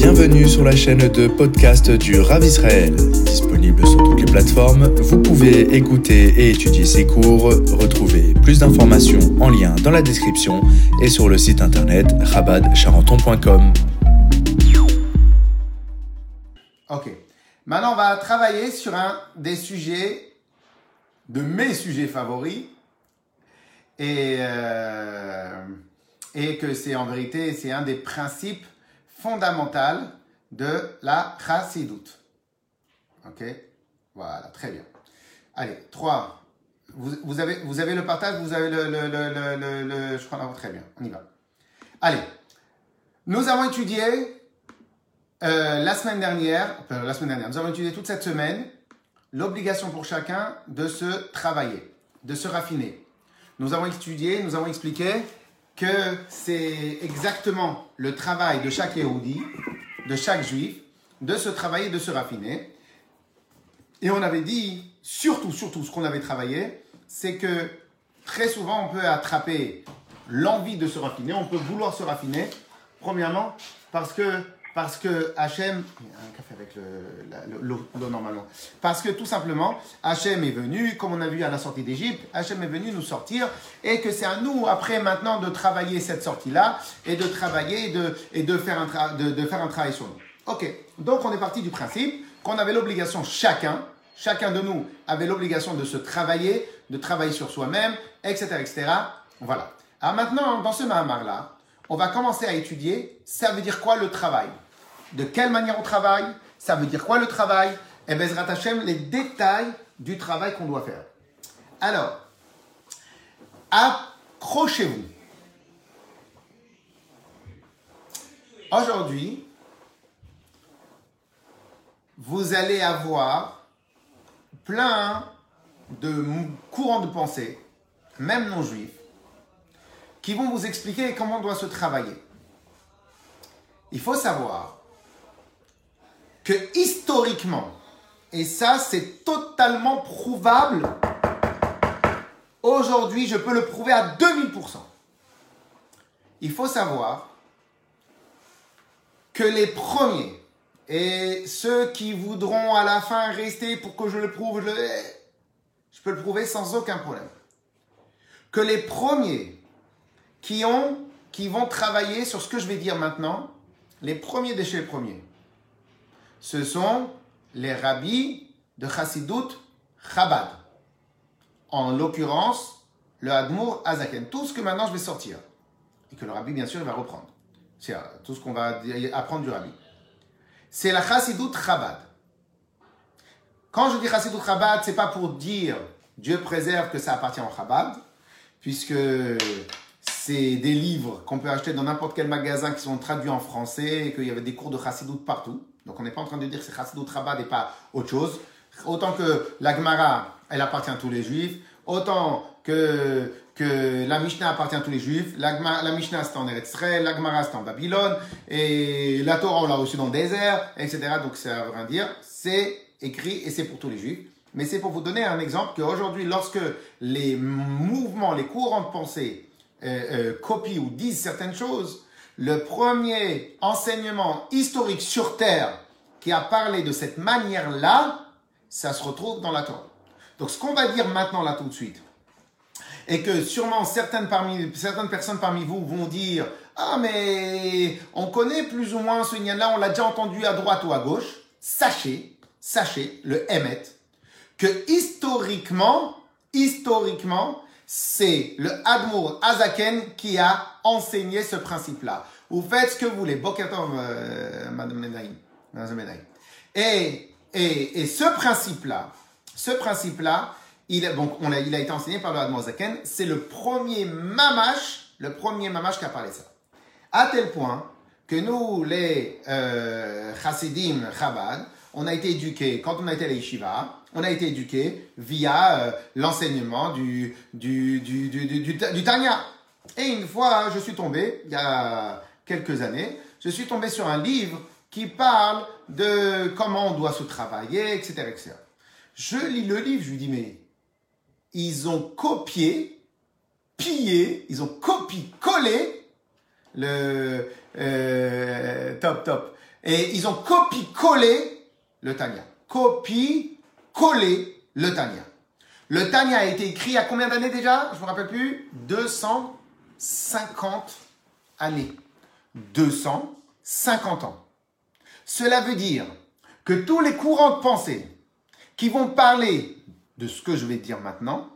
Bienvenue sur la chaîne de podcast du Rav Israël. Disponible sur toutes les plateformes, vous pouvez écouter et étudier ses cours. Retrouvez plus d'informations en lien dans la description et sur le site internet rabadcharenton.com. Ok. Maintenant, on va travailler sur un des sujets, de mes sujets favoris. Et, euh, et que c'est en vérité, c'est un des principes fondamentaux de la chassidoute. Ok? Voilà, très bien. Allez, 3. Vous, avez, vous avez le partage, vous avez le, le, le, le, je crois, très bien, on y va. Allez, nous avons étudié euh, la semaine dernière, euh, la semaine dernière, nous avons étudié toute cette semaine l'obligation pour chacun de se travailler, de se raffiner. Nous avons étudié, nous avons expliqué que c'est exactement le travail de chaque Yehudi, de chaque juif, de se travailler, de se raffiner. Et on avait dit, surtout, surtout, ce qu'on avait travaillé, c'est que très souvent, on peut attraper l'envie de se raffiner, on peut vouloir se raffiner, premièrement, parce que, parce que Hachem, un café avec le- le- l'eau, l'eau normalement, parce que tout simplement, Hachem est venu, comme on a vu à la sortie d'Égypte, Hachem est venu nous sortir, et que c'est à nous, après maintenant, de travailler cette sortie-là, et de travailler, et de, et de, faire un de, faire un travail sur nous. Ok, donc on est parti du principe qu'on avait l'obligation, chacun, chacun de nous avait l'obligation de se travailler, de travailler sur soi-même, etc., etc. Voilà. Alors maintenant, dans ce Mahamar-là, on va commencer à étudier, ça veut dire quoi le travail? De quelle manière on travaille Ça veut dire quoi le travail Et Bezrat Hashem, les détails du travail qu'on doit faire. Alors, accrochez-vous. Aujourd'hui, vous allez avoir plein de courants de pensée, même non juifs, qui vont vous expliquer comment on doit se travailler. Il faut savoir que historiquement, et ça c'est totalement prouvable, aujourd'hui je peux le prouver à 2000%. Il faut savoir que les premiers et ceux qui voudront à la fin rester pour que je le prouve, je, peux le prouver sans aucun problème. Que les premiers qui ont, qui vont travailler sur ce que je vais dire maintenant, les premiers les premiers, ce sont les rabbis de Chassidut Chabad. En l'occurrence, le Hadmour Azaken. Tout ce que maintenant je vais sortir. Et que le rabbi, bien sûr, va reprendre. C'est euh, tout ce qu'on va apprendre du rabbi c'est la Chassidut Chabad. Quand je dis Chassidut Chabad, c'est pas pour dire Dieu préserve que ça appartient au Chabad, puisque c'est des livres qu'on peut acheter dans n'importe quel magasin qui sont traduits en français et qu'il y avait des cours de Chassidut partout. Donc on n'est pas en train de dire que c'est Chassidut Chabad et pas autre chose. Autant que la Gemara, elle appartient à tous les juifs, autant que, que la Mishnah appartient à tous les juifs, la, la Mishnah c'est en Eretz la Gemara c'est en Babylone, et la Torah on l'a reçue dans le désert, etc. Donc ça veut rien dire, c'est écrit et c'est pour tous les juifs. Mais c'est pour vous donner un exemple qu'aujourd'hui, lorsque les mouvements, les courants de pensée euh, euh, copient ou disent certaines choses, le premier enseignement historique sur Terre qui a parlé de cette manière-là, ça se retrouve dans la Torah. Donc ce qu'on va dire maintenant là tout de suite, et que sûrement certaines, parmi, certaines personnes parmi vous vont dire Ah, mais on connaît plus ou moins ce lien-là, on l'a déjà entendu à droite ou à gauche. Sachez, sachez, le Emmet, que historiquement, historiquement, c'est le Admour Azaken qui a enseigné ce principe-là. Vous faites ce que vous voulez. Bokatov, euh, Madame Menaïm. Et, et, et ce principe-là, ce principe-là, il, est- donc, on il a été enseigné par le Admour Azaken. C'est le premier mamash, le premier mamash qui a parlé ça. À tel point que nous, les euh, Chassidim Chabad, on a été éduqués, quand on a été à l'Yeshiva, on a été éduqués via euh, l'enseignement du, du, du, du, du, du, Tanya. Et une fois, je suis tombé, il y a quelques années, je suis tombé sur un livre qui parle de comment on doit se travailler, etc. etc. Je lis le livre, je lui dis, mais ils ont copié, pillé, ils ont copié, collé le euh, top top Et ils ont copie-collé le Tanya. Copie-collé le Tanya. Le Tanya a été écrit il y a combien d'années déjà? Je ne me rappelle plus. 250 années. 250 ans. Cela veut dire que tous les courants de pensée qui vont parler de ce que je vais dire maintenant,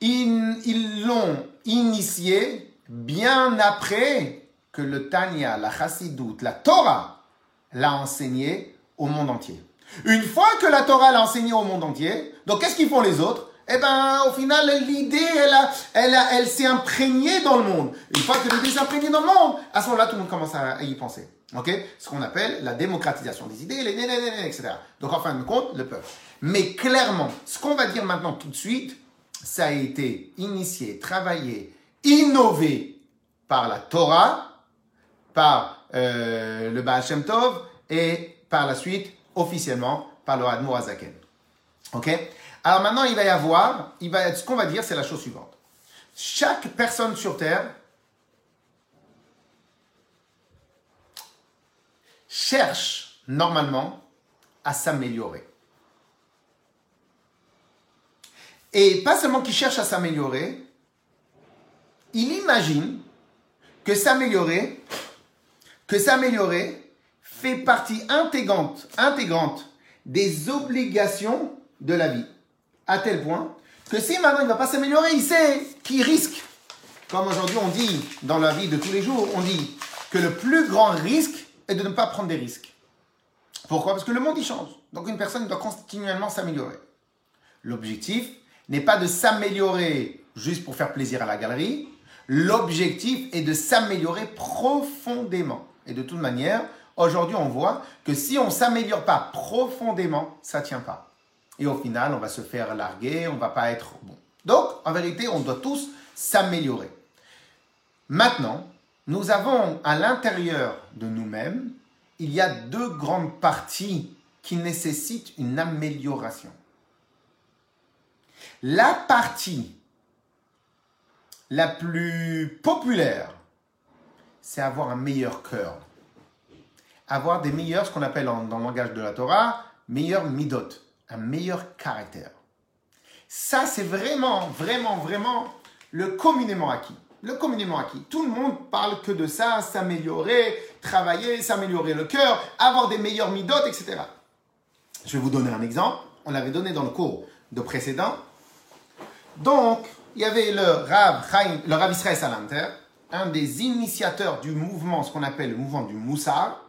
ils l'ont initié bien après que le Tanya, la Chassidoute, la Torah l'a enseigné au monde entier. Une fois que la Torah l'a enseigné au monde entier, donc qu'est-ce qu'ils font les autres? Eh bien, au final, l'idée, elle, elle, elle s'est imprégnée dans le monde. Une fois que l'idée s'est imprégnée dans le monde, à ce moment-là, tout le monde commence à y penser. Ok? Ce qu'on appelle la démocratisation des idées, les etc. Donc, en fin de compte, le peuple. Mais clairement, ce qu'on va dire maintenant tout de suite, ça a été initié, travaillé, innové par la Torah, par euh, le Baal Shem Tov et par la suite, officiellement, par le Admour Azaken. Ok? Alors maintenant, il va y avoir, il va, ce qu'on va dire, c'est la chose suivante. Chaque personne sur Terre cherche normalement à s'améliorer. Et pas seulement qu'il cherche à s'améliorer, il imagine que s'améliorer, que s'améliorer fait partie intégrante, intégrante des obligations de la vie. À tel point que si maintenant il ne va pas s'améliorer, il sait qu'il risque. Comme aujourd'hui on dit dans la vie de tous les jours, on dit que le plus grand risque est de ne pas prendre des risques. Pourquoi? Parce que le monde y change. Donc une personne doit continuellement s'améliorer. L'objectif, n'est pas de s'améliorer juste pour faire plaisir à la galerie. L'objectif est de s'améliorer profondément. Et de toute manière, aujourd'hui, on voit que si on ne s'améliore pas profondément, ça ne tient pas. Et au final, on va se faire larguer, on ne va pas être bon. Donc, en vérité, on doit tous s'améliorer. Maintenant, nous avons à l'intérieur de nous-mêmes, il y a deux grandes parties qui nécessitent une amélioration. La partie la plus populaire, c'est avoir un meilleur cœur. Avoir des meilleurs, ce qu'on appelle dans le langage de la Torah, meilleur midot, un meilleur caractère. Ça, c'est vraiment, vraiment, vraiment le communément acquis. Le communément acquis. Tout le monde parle que de ça, s'améliorer, travailler, s'améliorer le cœur, avoir des meilleurs midot, etc. Je vais vous donner un exemple. On l'avait donné dans le cours de précédent. Donc, il y avait le Rav, le Rav Israël Salanter, un des initiateurs du mouvement, ce qu'on appelle le mouvement du Moussar.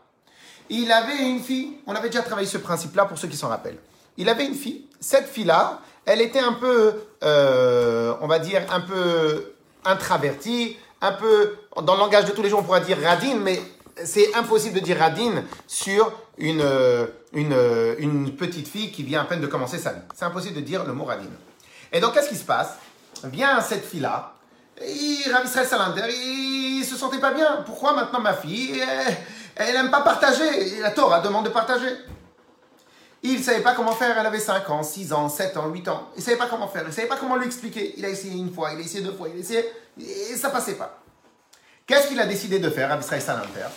Il avait une fille, on avait déjà travaillé ce principe-là pour ceux qui s'en rappellent. Il avait une fille, cette fille-là, elle était un peu, euh, on va dire, un peu intravertie, un peu, dans le langage de tous les jours, on pourrait dire radine, mais c'est impossible de dire radine sur une, une, une petite fille qui vient à peine de commencer sa vie. C'est impossible de dire le mot radine. Et donc, qu'est-ce qui se passe? Vient cette fille-là, il ravisserait Salander, il se sentait pas bien. Pourquoi maintenant ma fille, elle n'aime pas partager La Torah demande de partager. Il ne savait pas comment faire, elle avait 5 ans, 6 ans, 7 ans, 8 ans. Il ne savait pas comment faire, il ne savait pas comment lui expliquer. Il a essayé une fois, il a essayé deux fois, il a essayé, et ça passait pas. Qu'est-ce qu'il a décidé de faire, Rabbi Salanter?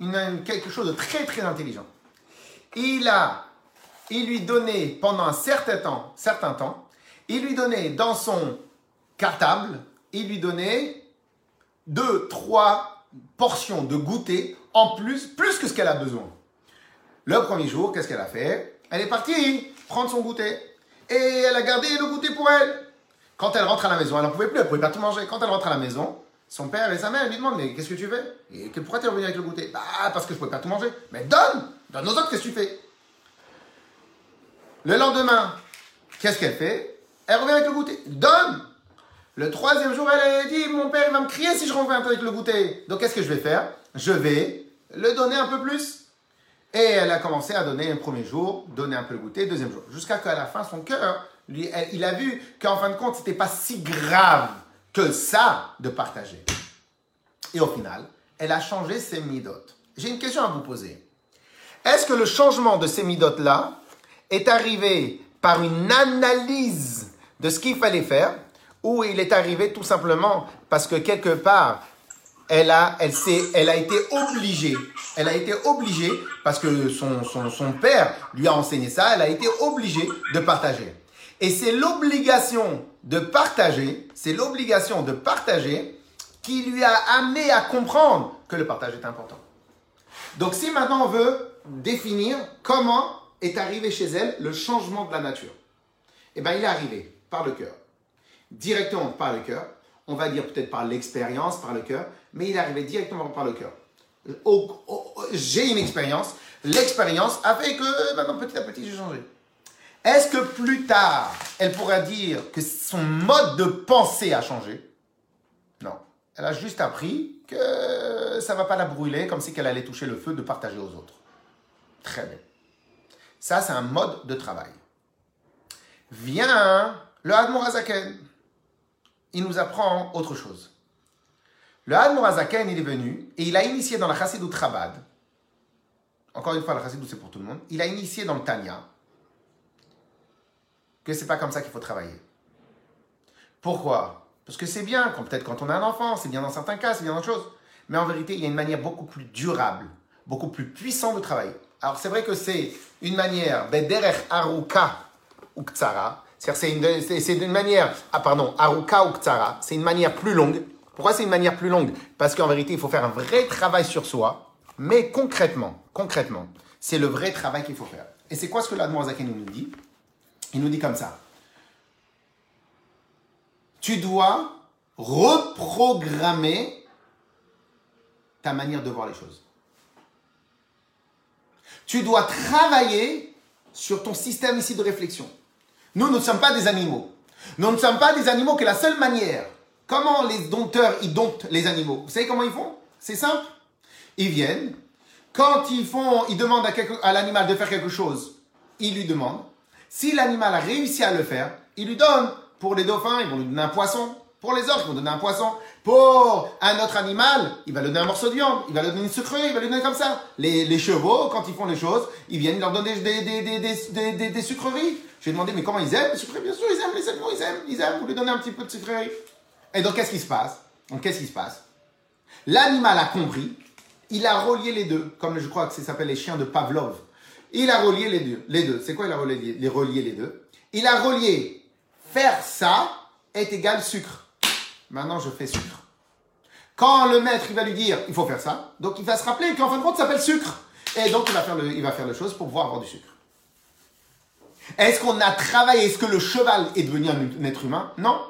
Il a quelque chose de très très intelligent. Il a, il lui donnait pendant un certain temps, certain temps il lui donnait dans son cartable, il lui donnait deux, trois portions de goûter en plus, plus que ce qu'elle a besoin. Le premier jour, qu'est-ce qu'elle a fait? Elle est partie prendre son goûter. Et elle a gardé le goûter pour elle. Quand elle rentre à la maison, elle n'en pouvait plus, elle ne pouvait pas tout manger. Quand elle rentre à la maison, son père et sa mère lui demandent Mais qu'est-ce que tu fais? Et Pourquoi tu es revenu avec le goûter? Bah, parce que je ne pouvais pas tout manger. Mais donne Donne aux autres, qu'est-ce que tu fais? Le lendemain, qu'est-ce qu'elle fait? Elle revient avec le goûter. Donne Le troisième jour, elle dit Mon père, il va me crier si je reviens avec le goûter. Donc, qu'est-ce que je vais faire? Je vais le donner un peu plus. Et elle a commencé à donner un premier jour, donner un peu le goûter, deuxième jour. Jusqu'à qu'à la fin, son cœur, lui, il a vu qu'en fin de compte, ce n'était pas si grave que ça de partager. Et au final, elle a changé ses midotes. J'ai une question à vous poser. Est-ce que le changement de ces midotes-là est arrivé par une analyse de ce qu'il fallait faire, ou il est arrivé tout simplement parce que quelque part, elle a, elle elle a été obligée. Elle a été obligée parce que son, son, son père lui a enseigné ça. Elle a été obligée de partager. Et c'est l'obligation de partager, c'est l'obligation de partager qui lui a amené à comprendre que le partage est important. Donc si maintenant on veut définir comment est arrivé chez elle le changement de la nature, eh bien il est arrivé par le cœur. Directement par le cœur, on va dire peut-être par l'expérience, par le cœur, mais il arrivé directement par le cœur. J'ai une expérience, l'expérience a fait que maintenant petit à petit j'ai changé. Est-ce que plus tard, elle pourra dire que son mode de pensée a changé? Non. Elle a juste appris que ça ne va pas la brûler comme si qu'elle allait toucher le feu de partager aux autres. Très bien. Ça, c'est un mode de travail. Vient le Hadmorazaken. Il nous apprend autre chose. Le Hadmorazaken, il est venu et il a initié dans la Chassidut Chabad. Encore une fois, la Chassidut, c'est pour tout le monde. Il a initié dans le Tanya que c'est pas comme ça qu'il faut travailler. Pourquoi? Parce que c'est bien, peut-être quand on a un enfant, c'est bien dans certains cas, c'est bien dans d'autres choses. Mais en vérité, il y a une manière beaucoup plus durable, beaucoup plus puissante de travailler. Alors c'est vrai que c'est une manière, bederech aruka ou ktsara, c'est une, manière, ah pardon, aruka ou c'est une manière plus longue. Pourquoi c'est une manière plus longue? Parce qu'en vérité, il faut faire un vrai travail sur soi, mais concrètement, concrètement, c'est le vrai travail qu'il faut faire. Et c'est quoi ce que l'Admorazaki nous dit? Il nous dit comme ça. Tu dois reprogrammer ta manière de voir les choses. Tu dois travailler sur ton système ici de réflexion. Nous, nous ne sommes pas des animaux. Nous ne sommes pas des animaux que la seule manière. Comment les dompteurs, ils domptent les animaux? Vous savez comment ils font? C'est simple. Ils viennent. Quand ils font, ils demandent à, à l'animal de faire quelque chose, ils lui demandent. Si l'animal a réussi à le faire, il lui donne. Pour les dauphins, ils vont lui donner un poisson. Pour les orques, ils vont donner un poisson. Pour un autre animal, il va lui donner un morceau de viande. Il va lui donner une sucrerie, il va lui donner comme ça. Les, chevaux, quand ils font les choses, ils viennent leur donner des, des, des, sucreries. J'ai demandé, mais comment ils aiment les sucreries? Bien sûr, ils aiment les animaux, ils aiment, ils aiment. Vous lui donnez un petit peu de sucrerie. Et donc, qu'est-ce qui se passe? Donc, qu'est-ce qui se passe? L'animal a compris. Il a relié les deux, comme je crois que ça s'appelle les chiens de Pavlov. Il a relié les deux. Les deux. C'est quoi il a relié les, relié les deux? Il a relié faire ça est égal sucre. Maintenant, je fais sucre. Quand le maître, il va lui dire, il faut faire ça, donc il va se rappeler qu'en fin de compte, ça s'appelle sucre. Et donc, il va faire le, il va faire les choses pour pouvoir avoir du sucre. Est-ce qu'on a travaillé? Est-ce que le cheval est devenu un être humain? Non.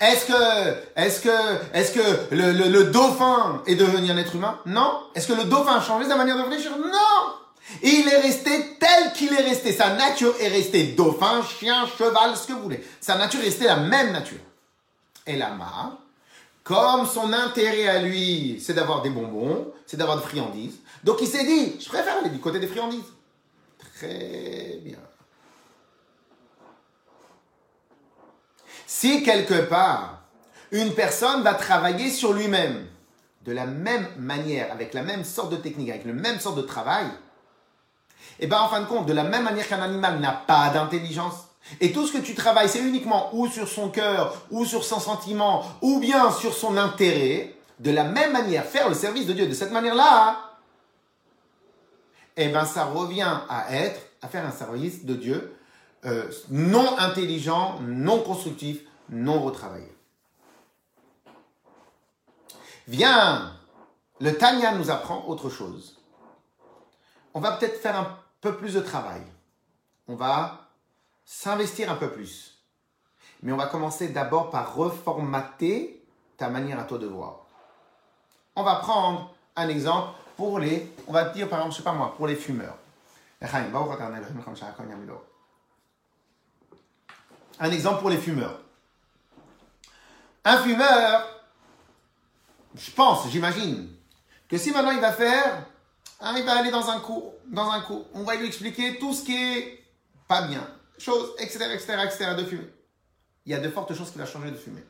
Est-ce que, est-ce que, est-ce que le, dauphin est devenu un être humain? Non. Est-ce que le dauphin a changé sa manière de réfléchir? Non. Il est resté tel qu'il est resté. Sa nature est restée dauphin, chien, cheval, ce que vous voulez. Sa nature est restée la même nature. Et lama, comme son intérêt à lui, c'est d'avoir des bonbons, c'est d'avoir des friandises, donc il s'est dit, je préfère aller du côté des friandises. Très bien. Si quelque part, une personne va travailler sur lui-même, de la même manière, avec la même sorte de technique, avec le même sorte de travail, et eh bien en fin de compte, de la même manière qu'un animal n'a pas d'intelligence, et tout ce que tu travailles, c'est uniquement ou sur son cœur, ou sur son sentiment, ou bien sur son intérêt, de la même manière, faire le service de Dieu de cette manière-là, eh bien ça revient à être, à faire un service de Dieu euh, non intelligent, non constructif, non retravaillé. Viens, le Tanya nous apprend autre chose. On va peut-être faire un peu plus de travail. On va s'investir un peu plus. Mais on va commencer d'abord par reformater ta manière à toi de voir. On va prendre un exemple pour les, on va dire par exemple, je sais pas moi, pour les fumeurs. Un exemple pour les fumeurs. Un fumeur, je pense, j'imagine, que si maintenant il va faire Hein, il va aller dans un cours, dans un cours. On va lui expliquer tout ce qui est pas bien. Choses, etc., etc., etc., de fumer. Il y a de fortes chances qu'il va changer de fumer.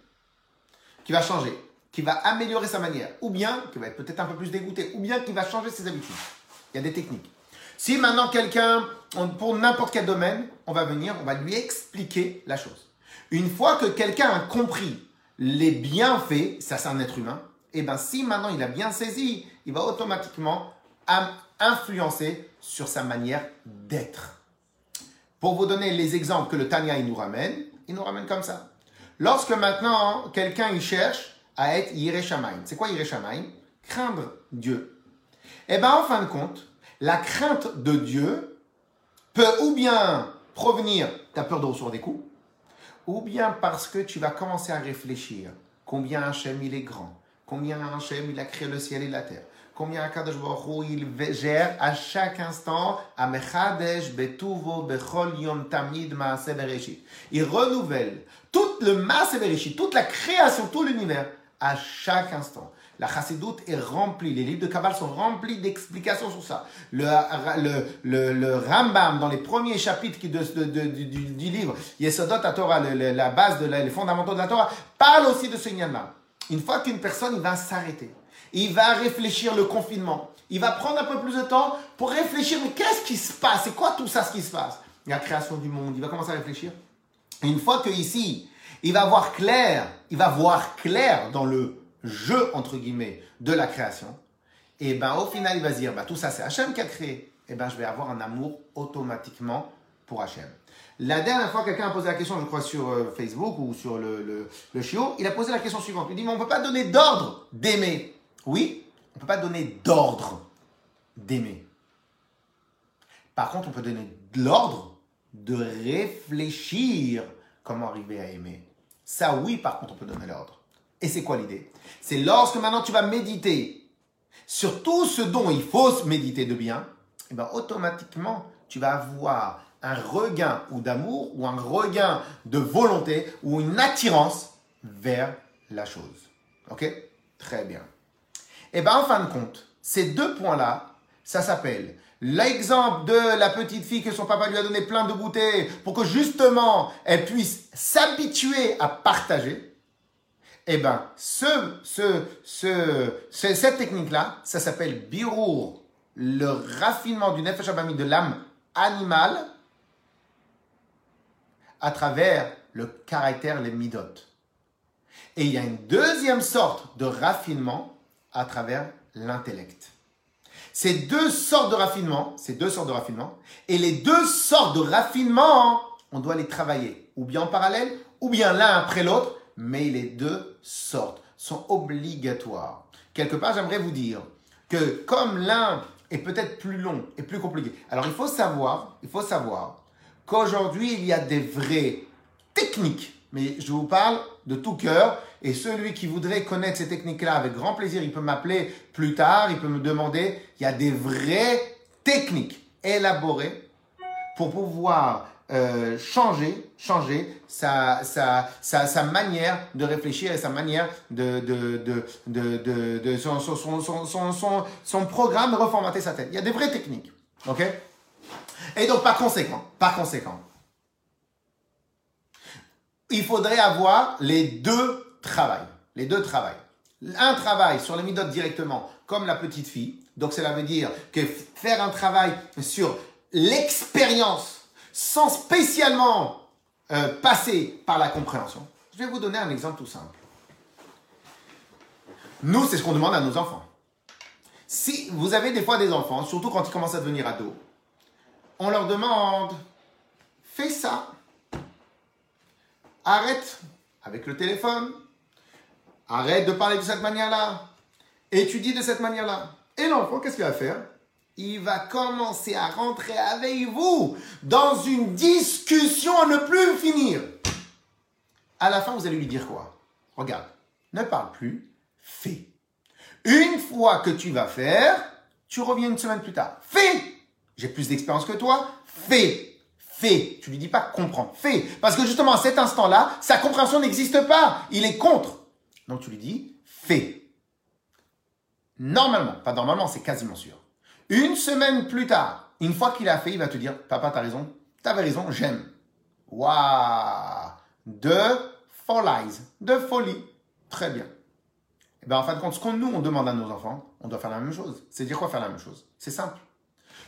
Qui va changer. Qui va améliorer sa manière. Ou bien, qui va être peut-être un peu plus dégoûté. Ou bien qui va changer ses habitudes. Il y a des techniques. Si maintenant quelqu'un, pour n'importe quel domaine, on va venir, on va lui expliquer la chose. Une fois que quelqu'un a compris les bienfaits, ça c'est un être humain, et eh bien si maintenant il a bien saisi, il va automatiquement influencer sur sa manière d'être. Pour vous donner les exemples que le Tanya il nous ramène, il nous ramène comme ça. Lorsque maintenant quelqu'un il cherche à être Yireshamaim, c'est quoi Yireshamaim Craindre Dieu. Eh bien en fin de compte, la crainte de Dieu peut ou bien provenir, tu as peur de recevoir des coups, ou bien parce que tu vas commencer à réfléchir combien Hachem il est grand, combien Hachem il a créé le ciel et la terre, combien Akadosh Baruch il gère à chaque instant tamid. Il renouvelle tout le bereshit, toute la création, tout l'univers à chaque instant. La chassidoute est remplie, les livres de Kabbalah sont remplis d'explications sur ça. Le, Rambam, dans les premiers chapitres du, livre, Yesodot à Torah, la base, de les fondamentaux de la Torah, parle aussi de ce là Une fois qu'une personne va s'arrêter, il va réfléchir le confinement, il va prendre un peu plus de temps pour réfléchir, mais qu'est-ce qui se passe? C'est quoi tout ça ce qui se passe? La création du monde, il va commencer à réfléchir. une fois que ici, il va voir clair, il va voir clair dans le jeu, entre guillemets, de la création, et ben au final, il va se dire, bah, tout ça, c'est Hachem qui a créé. Et ben je vais avoir un amour automatiquement pour Hachem. La dernière fois, quelqu'un a posé la question, je crois, sur euh, Facebook ou sur le, le, le chiot, il a posé la question suivante. Il dit, mais on ne peut pas donner d'ordre d'aimer. Oui, on ne peut pas donner d'ordre d'aimer. Par contre, on peut donner de l'ordre de réfléchir comment arriver à aimer. Ça, oui, par contre, on peut donner l'ordre. Et c'est quoi l'idée? C'est lorsque maintenant tu vas méditer sur tout ce dont il faut méditer de bien, et eh ben automatiquement, tu vas avoir un regain ou d'amour ou un regain de volonté ou une attirance vers la chose. Ok? Très bien. Et eh bien en fin de compte, ces deux points-là, ça s'appelle l'exemple de la petite fille que son papa lui a donné plein de bouteilles pour que justement elle puisse s'habituer à partager. Eh bien, ce, ce, ce, cette technique-là, ça s'appelle birour, le raffinement du nefesh de l'âme animale à travers le caractère, les midot. Et il y a une deuxième sorte de raffinement à travers l'intellect. Ces deux sortes de raffinement, ces deux sortes de raffinement, et les deux sortes de raffinement, on doit les travailler, ou bien en parallèle, ou bien l'un après l'autre, mais les deux sortes sont obligatoires. Quelque part, j'aimerais vous dire que comme l'un est peut-être plus long et plus compliqué, alors il faut savoir, il faut savoir qu'aujourd'hui, il y a des vraies techniques, mais je vous parle de tout cœur, et celui qui voudrait connaître ces techniques-là avec grand plaisir, il peut m'appeler plus tard, il peut me demander, il y a des vraies techniques élaborées pour pouvoir euh, changer, changer sa, sa, sa, sa, manière de réfléchir et sa manière de, de, de, de, de, son, son, son, son, programme, reformater sa tête. Il y a des vraies techniques. OK? Et donc, par conséquent, par conséquent, il faudrait avoir les deux travails. Les deux travails. Un travail sur les midotes directement, comme la petite fille. Donc, cela veut dire que faire un travail sur l'expérience sans spécialement euh, passer par la compréhension. Je vais vous donner un exemple tout simple. Nous, c'est ce qu'on demande à nos enfants. Si vous avez des fois des enfants, surtout quand ils commencent à devenir ados, on leur demande, fais ça, arrête avec le téléphone, arrête de parler de cette manière-là, étudie de cette manière-là. Et l'enfant, qu'est-ce qu'il va faire? Il va commencer à rentrer avec vous dans une discussion à ne plus finir. À la fin, vous allez lui dire quoi? Regarde, ne parle plus, fais. Une fois que tu vas faire, tu reviens une semaine plus tard. Fais J'ai plus d'expérience que toi, fais Fais. Tu lui dis pas comprends, fais. Parce que justement, à cet instant-là, sa compréhension n'existe pas. Il est contre. Donc tu lui dis fais. Normalement, pas normalement, c'est quasiment sûr. Une semaine plus tard, une fois qu'il a fait, il va te dire, papa, t'as raison, t'avais raison, j'aime. Waouh De follies, de folie. Très bien. Et eh bien, en fin de compte, ce qu'on nous, on demande à nos enfants, on doit faire la même chose. C'est dire quoi faire la même chose? C'est simple.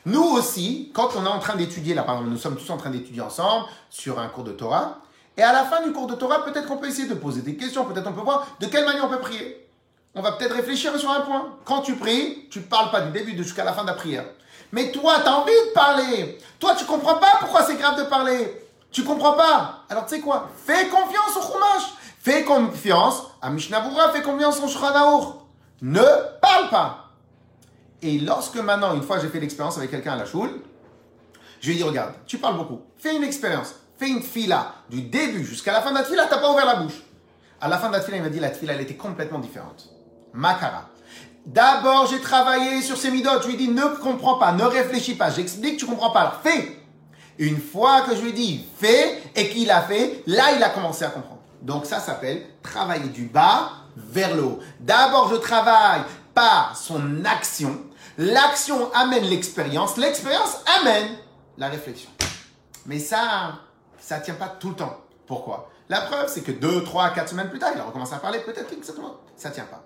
Nous aussi, quand on est en train d'étudier, là par exemple, nous sommes tous en train d'étudier ensemble sur un cours de Torah, et à la fin du cours de Torah, peut-être qu'on peut essayer de poser des questions, peut-être on peut voir de quelle manière on peut prier. On va peut-être réfléchir sur un point. Quand tu pries, tu ne parles pas du début jusqu'à la fin de la prière. Mais toi, tu as envie de parler. Toi, tu comprends pas pourquoi c'est grave de parler. Tu comprends pas. Alors, tu sais quoi? Fais confiance au Chumash. Fais confiance à Mishnah fais confiance au Shuranaour. Ne parle pas. Et lorsque maintenant, une fois j'ai fait l'expérience avec quelqu'un à la choule, je lui ai dit, regarde, tu parles beaucoup. Fais une expérience. Fais une fila du début jusqu'à la fin de la fila, t'as pas ouvert la bouche. À la fin de la fila, il m'a dit, la fila, elle était complètement différente. Makara. D'abord, j'ai travaillé sur ces midotes. Je lui ai dit, ne comprends pas, ne réfléchis pas. J'explique, tu comprends pas. Fais. Une fois que je lui ai dit, fais, et qu'il a fait, là, il a commencé à comprendre. Donc, ça s'appelle travailler du bas vers le haut. D'abord, je travaille par son action. L'action amène l'expérience. L'expérience amène la réflexion. Mais ça, ça tient pas tout le temps. Pourquoi? La preuve, c'est que deux, trois, quatre semaines plus tard, il a recommencé à parler, peut-être exactement. Ça tient pas.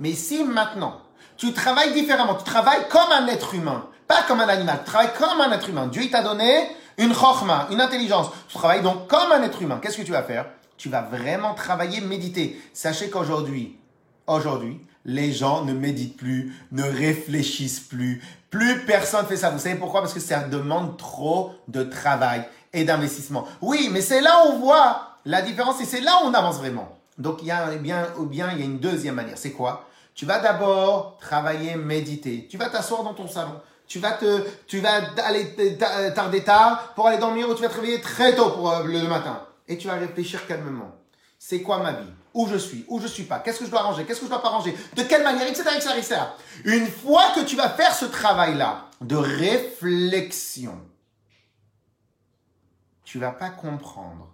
Mais si maintenant, tu travailles différemment, tu travailles comme un être humain, pas comme un animal, tu travailles comme un être humain. Dieu t'a donné une chorma, une intelligence. Tu travailles donc comme un être humain. Qu'est-ce que tu vas faire? Tu vas vraiment travailler, méditer. Sachez qu'aujourd'hui, aujourd'hui, les gens ne méditent plus, ne réfléchissent plus. Plus personne fait ça. Vous savez pourquoi? Parce que ça demande trop de travail et d'investissement. Oui, mais c'est là où on voit la différence et c'est là où on avance vraiment. Donc il y a bien ou bien il y a une deuxième manière. C'est quoi? Tu vas d'abord travailler, méditer. Tu vas t'asseoir dans ton salon. Tu vas te, tu vas aller tarder tard pour aller dormir ou tu vas te réveiller très tôt pour euh, le matin. Et tu vas réfléchir calmement. C'est quoi ma vie? Où je suis? Où je suis pas? Qu'est-ce que je dois arranger Qu'est-ce que je dois pas ranger? De quelle manière? Etc. etc., etc. Une fois que tu vas faire ce travail-là de réflexion, tu vas pas comprendre.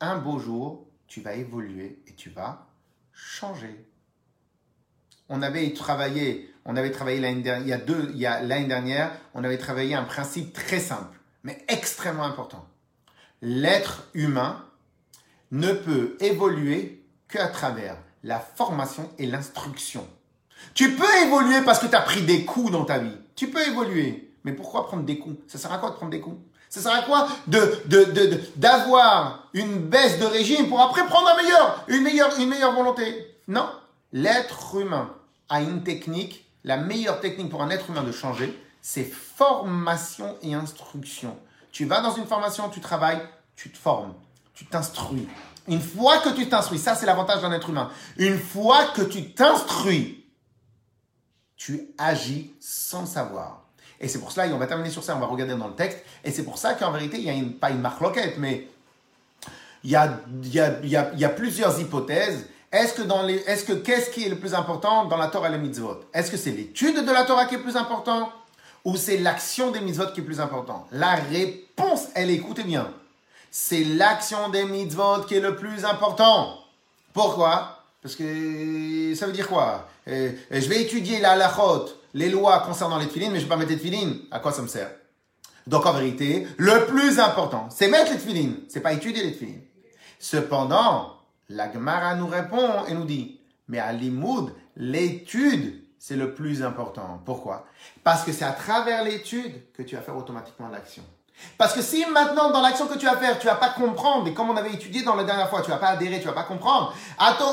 Un beau jour, tu vas évoluer et tu vas changer. On avait travaillé, on avait travaillé l'année dernière, il y a deux, il y a l'année dernière, on avait travaillé un principe très simple, mais extrêmement important. L'être humain ne peut évoluer qu'à travers la formation et l'instruction. Tu peux évoluer parce que tu as pris des coups dans ta vie. Tu peux évoluer. Mais pourquoi prendre des coups? Ça sert à quoi de prendre des coups? Ça sert à quoi de, d'avoir une baisse de régime pour après prendre un meilleur, une meilleure, une meilleure volonté? Non? L'être humain a une technique, la meilleure technique pour un être humain de changer, c'est formation et instruction. Tu vas dans une formation, tu travailles, tu te formes, tu t'instruis. Une fois que tu t'instruis, ça c'est l'avantage d'un être humain. Une fois que tu t'instruis, tu agis sans savoir. Et c'est pour cela, et on va terminer sur ça, on va regarder dans le texte, et c'est pour ça qu'en vérité, il y a pas une marque loquette, mais il y a plusieurs hypothèses. Est-ce que dans les, est-ce que qu'est-ce qui est le plus important dans la Torah et les mitzvot? Est-ce que c'est l'étude de la Torah qui est plus important ou c'est l'action des mitzvot qui est plus important La réponse, elle écoutez bien, c'est l'action des mitzvot qui est le plus important. Pourquoi? Parce que ça veut dire quoi? Euh, Je vais étudier la halachot les lois concernant les tefilines, mais je vais pas mettre les tefilines. À quoi ça me sert? Donc en vérité, le plus important, c'est mettre les tefilines, c'est pas étudier les tefilines. Cependant, la Gemara nous répond et nous dit, mais à l'imoud, l'étude, c'est le plus important. Pourquoi? Parce que c'est à travers l'étude que tu vas faire automatiquement l'action. Parce que si maintenant, dans l'action que tu vas faire, tu vas pas comprendre, et comme on avait étudié dans la dernière fois, tu vas pas adhérer, tu vas pas comprendre,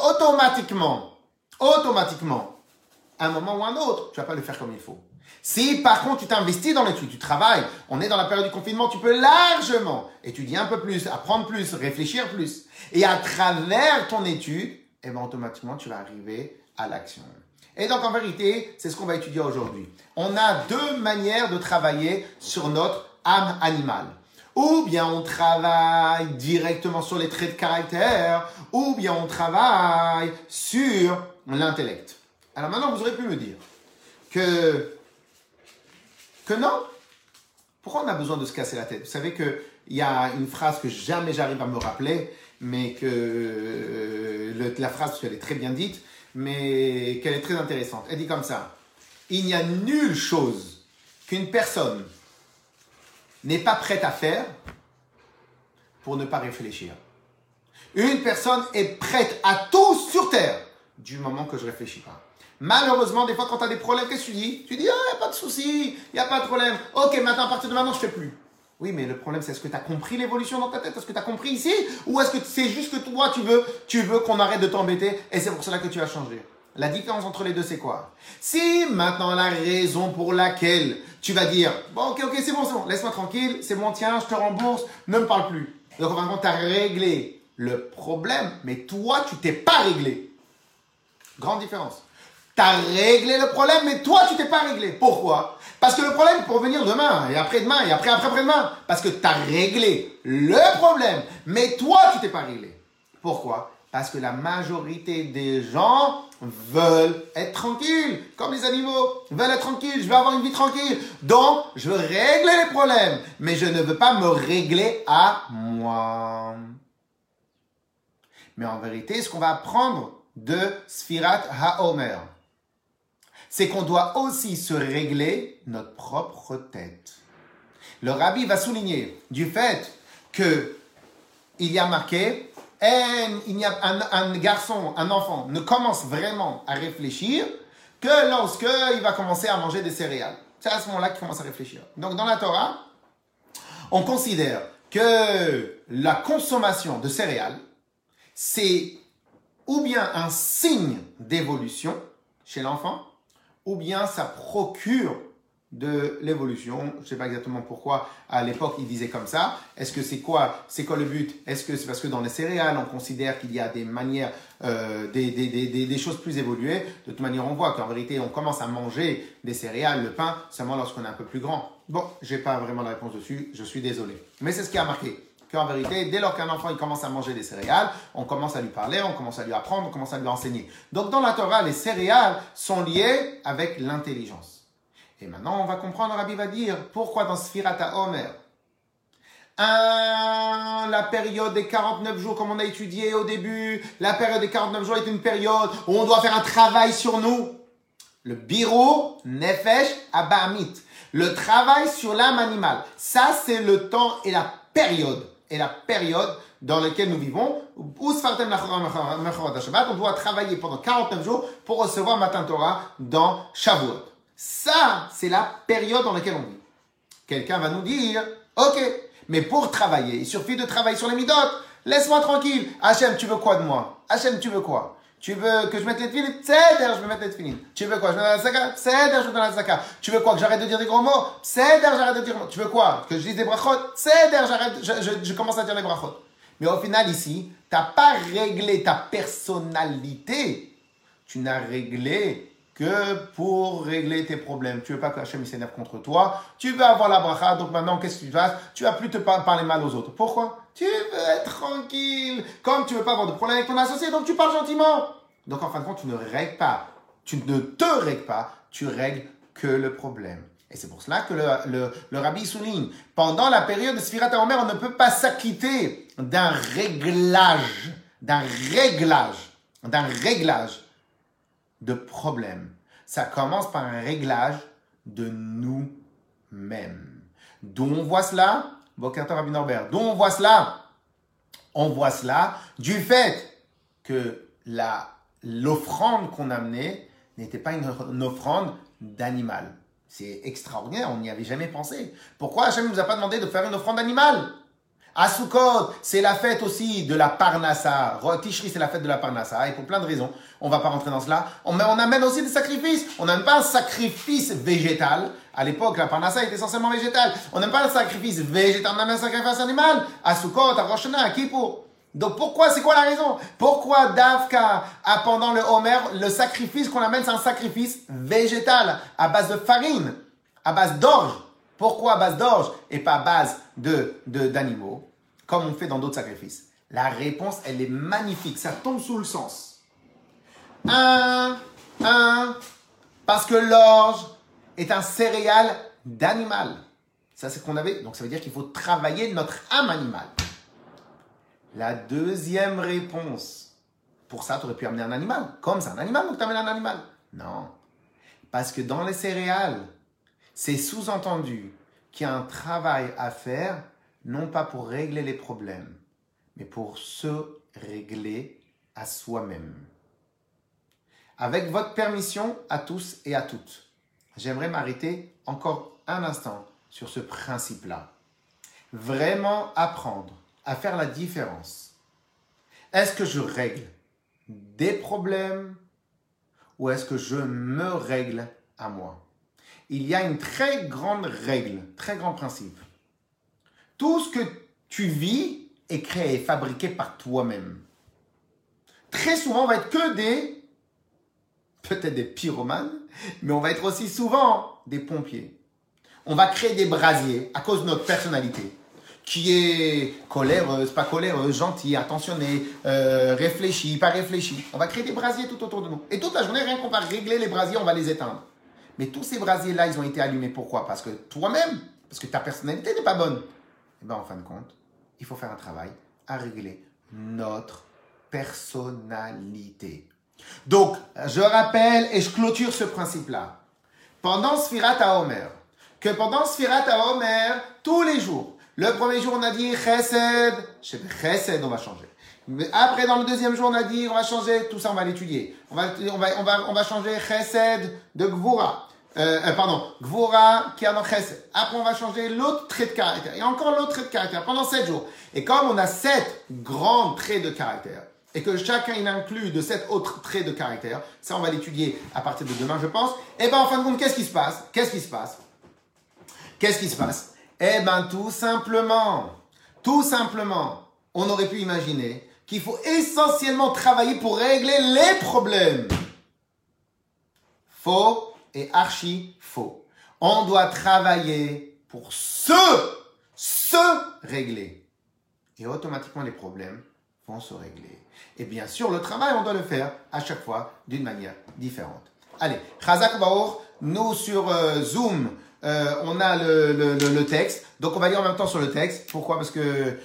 automatiquement, automatiquement, un moment ou un autre, tu vas pas le faire comme il faut. Si par contre tu t'investis dans l'étude, tu travailles, on est dans la période du confinement, tu peux largement étudier un peu plus, apprendre plus, réfléchir plus. Et à travers ton étude, eh ben, automatiquement tu vas arriver à l'action. Et donc en vérité, c'est ce qu'on va étudier aujourd'hui. On a deux manières de travailler sur notre âme animale. Ou bien on travaille directement sur les traits de caractère, ou bien on travaille sur l'intellect. Alors maintenant, vous aurez pu me dire que, que non. Pourquoi on a besoin de se casser la tête? Vous savez qu'il y a une phrase que jamais j'arrive à me rappeler, mais que euh, la phrase, qu'elle est très bien dite, mais qu'elle est très intéressante. Elle dit comme ça Il n'y a nulle chose qu'une personne n'est pas prête à faire pour ne pas réfléchir. Une personne est prête à tout sur terre du moment que je réfléchis pas. Malheureusement, des fois, quand tu as des problèmes, qu'est-ce que tu dis? Tu dis, ah, il n'y a pas de souci, il n'y a pas de problème. Ok, maintenant, à partir de maintenant, je fais plus. Oui, mais le problème, c'est est-ce que tu as compris l'évolution dans ta tête? Est-ce que tu as compris ici? Ou est-ce que c'est juste que toi, tu veux, tu veux qu'on arrête de t'embêter et c'est pour cela que tu vas changer La différence entre les deux, c'est quoi? Si maintenant la raison pour laquelle tu vas dire, bon, ok, ok, c'est bon, c'est bon, laisse-moi tranquille, c'est bon, tiens, je te rembourse, ne me parle plus. Donc, en tu as réglé le problème, mais toi, tu t'es pas réglé. Grande différence. Tu as réglé le problème, mais toi, tu t'es pas réglé. Pourquoi? Parce que le problème peut venir demain, et après-demain, et après, après, après-demain. Parce que tu as réglé le problème, mais toi, tu t'es pas réglé. Pourquoi? Parce que la majorité des gens veulent être tranquilles, comme les animaux, veulent être tranquilles, je veux avoir une vie tranquille. Donc, je veux régler les problèmes, mais je ne veux pas me régler à moi. Mais en vérité, ce qu'on va apprendre de Sfirat HaOmer, c'est qu'on doit aussi se régler notre propre tête. Le rabbi va souligner du fait que il y a marqué, il y a un, garçon, un enfant ne commence vraiment à réfléchir que lorsque il va commencer à manger des céréales. C'est à ce moment-là qu'il commence à réfléchir. Donc dans la Torah, on considère que la consommation de céréales, c'est ou bien un signe d'évolution chez l'enfant, ou bien ça procure de l'évolution. Je ne sais pas exactement pourquoi à l'époque il disait comme ça. Est-ce que c'est quoi C'est quoi le but? Est-ce que c'est parce que dans les céréales on considère qu'il y a des manières, euh, des, choses plus évoluées? De toute manière on voit qu'en vérité on commence à manger des céréales, le pain, seulement lorsqu'on est un peu plus grand. Bon, j'ai pas vraiment la réponse dessus, je suis désolé. Mais c'est ce qui a marqué qu'en vérité, dès lors qu'un enfant il commence à manger des céréales, on commence à lui parler, on commence à lui apprendre, on commence à lui enseigner. Donc dans la Torah, les céréales sont liées avec l'intelligence. Et maintenant, on va comprendre, Rabbi va dire, pourquoi dans Sfirata Omer, un, la période des 49 jours, comme on a étudié au début, la période des 49 jours est une période où on doit faire un travail sur nous. Le biro, nefesh, abamit. Le travail sur l'âme animale. Ça, c'est le temps et la période et la période dans laquelle nous vivons. On doit travailler pendant 49 jours pour recevoir Matin Torah dans Shavuot. Ça, c'est la période dans laquelle on vit. Quelqu'un va nous dire, ok, mais pour travailler, il suffit de travailler sur les midotes. Laisse-moi tranquille. Hachem, tu veux quoi de moi? Hachem, tu veux quoi? Tu veux que je mette les tefilines C'est-à-dire, je vais mettre les tefilines. Tu veux quoi? Je mets la zaka C'est-à-dire, je mets la zaka. Tu veux quoi? Que j'arrête de dire des gros mots? C'est-à-dire, j'arrête de dire. Tu veux quoi? Que je dise des brachot? C'est-à-dire, j'arrête, je, je, commence à dire les brachot. Mais au final, ici, tu n'as pas réglé ta personnalité. Tu n'as réglé que pour régler tes problèmes. Tu veux pas que Hachem s'énerve contre toi. Tu veux avoir la bracha. Donc maintenant, qu'est-ce que tu vas Tu vas plus te parler mal aux autres. Pourquoi? Tu veux être tranquille. Comme tu veux pas avoir de problème avec ton associé, donc tu parles gentiment. Donc en fin de compte, tu ne règles pas. Tu ne te règles pas. Tu règles que le problème. Et c'est pour cela que le, le, le, rabbi souligne, pendant la période de Sfirat Omer, on ne peut pas s'acquitter d'un réglage, d'un réglage, d'un réglage de problèmes. Ça commence par un réglage de nous-mêmes. D'où on voit cela Bokerto Rabbi Norbert. D'où on voit cela On voit cela du fait que l'offrande qu'on amenait n'était pas une, une offrande d'animal. C'est extraordinaire, on n'y avait jamais pensé. Pourquoi Hachem ne nous a pas demandé de faire une offrande d'animal à c'est la fête aussi de la Parnassa. Tishri, c'est la fête de la Parnassa. Et pour plein de raisons, on va pas rentrer dans cela. On, on amène aussi des sacrifices. On n'aime pas un sacrifice végétal. À l'époque, la Parnassa était essentiellement végétale. On n'aime pas le sacrifice végétal, on aime un sacrifice animal. À Sukkot, à. Donc pourquoi, c'est quoi la raison? Pourquoi Davka, a pendant le Homer, le sacrifice qu'on amène, c'est un sacrifice végétal, à base de farine, à base d'orge? Pourquoi base d'orge et pas base de, d'animaux, comme on fait dans d'autres sacrifices? La réponse, elle est magnifique. Ça tombe sous le sens. Un, un, parce que l'orge est un céréal d'animal. Ça, c'est ce qu'on avait. Donc, ça veut dire qu'il faut travailler notre âme animale. La deuxième réponse, pour ça, tu aurais pu amener un animal. Comme c'est un animal, donc tu amènes un animal. Non. Parce que dans les céréales, c'est sous-entendu qu'il y a un travail à faire, non pas pour régler les problèmes, mais pour se régler à soi-même. Avec votre permission à tous et à toutes, j'aimerais m'arrêter encore un instant sur ce principe-là. vraiment apprendre à faire la différence. Est-ce que je règle des problèmes ou est-ce que je me règle à moi? Il y a une très grande règle, très grand principe. Tout ce que tu vis est créé, fabriqué par toi-même. Très souvent, on va être que des, peut-être des pyromanes, mais on va être aussi souvent des pompiers. On va créer des brasiers à cause de notre personnalité qui est coléreuse, pas coléreuse, gentille, attentionnée, euh, réfléchie, pas réfléchie. On va créer des brasiers tout autour de nous. Et toute la journée, rien qu'on va régler les brasiers, on va les éteindre. Mais tous ces brasiers-là, ils ont été allumés. Pourquoi? Parce que toi-même, parce que ta personnalité n'est pas bonne. Et eh bien, en fin de compte, il faut faire un travail à régler notre personnalité. Donc, je rappelle et je clôture ce principe-là. Pendant Sfirat à Omer, que pendant Sfirat à Omer, tous les jours, le premier jour, on a dit chesed. Chesed, on va changer. Après, dans le deuxième jour, on a dit, on va changer, tout ça, on va l'étudier. On va, on, va, on, va, on va changer chesed de gvura. Euh, euh, pardon, gvura qui a dans chesed. Après, on va changer l'autre trait de caractère. Et encore l'autre trait de caractère pendant sept jours. Et comme on a sept grands traits de caractère, et que chacun il inclut de sept autres traits de caractère, ça, on va l'étudier à partir de demain, je pense. Et ben, en fin de compte, qu'est-ce qui se passe? Qu'est-ce qui se passe? Qu'est-ce qui se passe? Eh bien, tout simplement, tout simplement, on aurait pu imaginer qu'il faut essentiellement travailler pour régler les problèmes. Faux et archi faux. On doit travailler pour se, se régler. Et automatiquement, les problèmes vont se régler. Et bien sûr, le travail, on doit le faire à chaque fois d'une manière différente. Allez, Chazak Baour, nous sur euh, Zoom, euh, on a le, le, texte. Donc on va lire en même temps sur le texte. Pourquoi? Parce que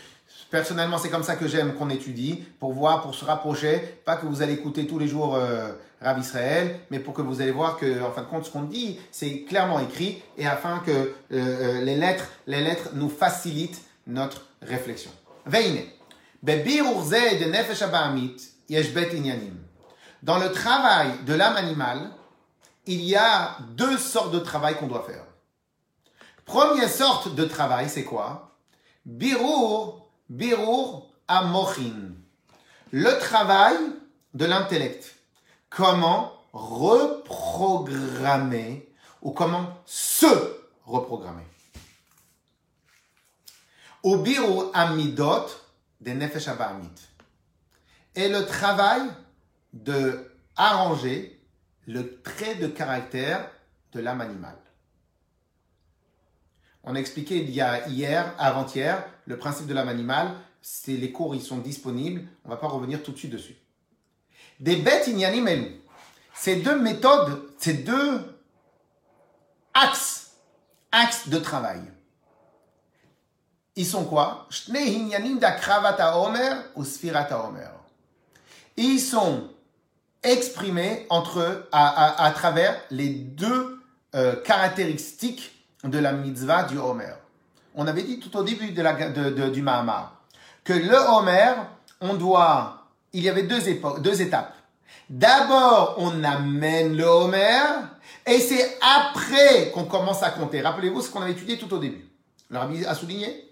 personnellement, c'est comme ça que j'aime qu'on étudie, pour voir, pour se rapprocher. Pas que vous allez écouter tous les jours euh, Rav Israël, mais pour que vous allez voir que, en fin de compte, ce qu'on dit, c'est clairement écrit, et afin que euh, euh, les lettres, les lettres nous facilitent notre réflexion. Veine. Dans le travail de l'âme animale, il y a deux sortes de travail qu'on doit faire. Première sorte de travail, c'est quoi? Birour, birour amochin. Le travail de l'intellect. Comment reprogrammer ou comment se reprogrammer. Au birour amidot des nefesh Et le travail de arranger le trait de caractère de l'âme animale. On a expliqué il y a hier, avant-hier, le principe de l'âme animale. C'est les cours, ils sont disponibles. On ne va pas revenir tout de suite dessus. Des bêtes inyanim Ces deux méthodes, ces deux axes, axes de travail. Ils sont quoi? Ils sont exprimés entre à, travers les deux euh, caractéristiques de la mitzvah du Homer. On avait dit tout au début du Mahamar que le Homer, on doit, il y avait deux, époques, deux étapes. D'abord, on amène le Homer, et c'est après qu'on commence à compter. Rappelez-vous ce qu'on avait étudié tout au début. Le rabbi a souligné,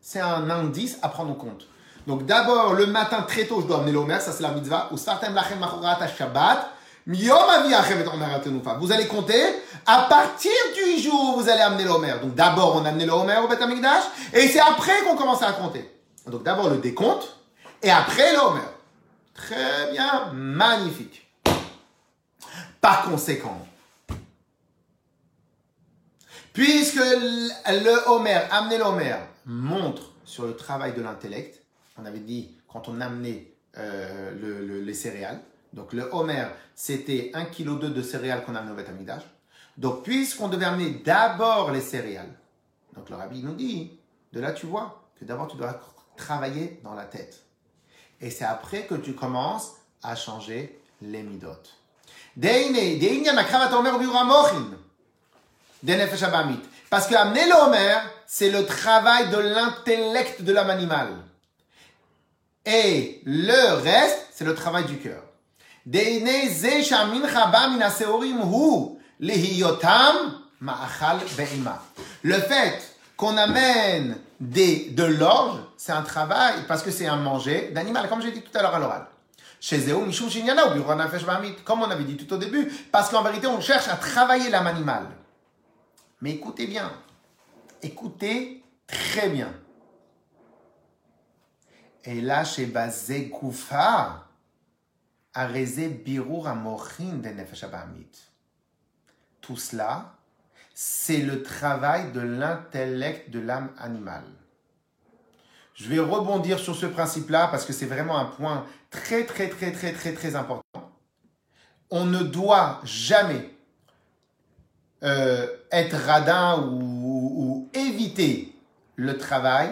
c'est un indice à prendre en compte. Donc d'abord, le matin très tôt, je dois amener le Homer, ça c'est la mitzvah. Ou lachem Shabbat. Vous allez compter à partir du jour où vous allez amener l'Homer. Donc d'abord on a amené l'Homer au Beth et c'est après qu'on commence à compter. Donc d'abord le décompte et après l'Homer. Très bien, magnifique. Par conséquent, puisque le Homer, amener l'Homer, montre sur le travail de l'intellect, on avait dit quand on amenait euh, les céréales, donc le Homer, c'était 1,2 kg de céréales qu'on a amené au Betamidash. Donc puisqu'on devait amener d'abord les céréales, donc le rabbi nous dit, de là tu vois que d'abord tu dois travailler dans la tête. Et c'est après que tu commences à changer les midotes. Parce que amener le Homer, c'est le travail de l'intellect de l'âme animale. Et le reste, c'est le travail du cœur. Le fait qu'on amène des, de l'orge, c'est un travail, parce que c'est un manger d'animal, comme j'ai dit tout à l'heure à l'oral. Chez Shinyana, ou comme on avait dit tout au début, parce qu'en vérité, on cherche à travailler l'âme animale. Mais écoutez bien, écoutez très bien. Et là, chez Bazé Koufa, Arezé Birur Amochin de Nefesh. Tout cela, c'est le travail de l'intellect de l'âme animale. Je vais rebondir sur ce principe-là parce que c'est vraiment un point très, très, très, très, très, très important. On ne doit jamais euh, être radin ou, éviter le travail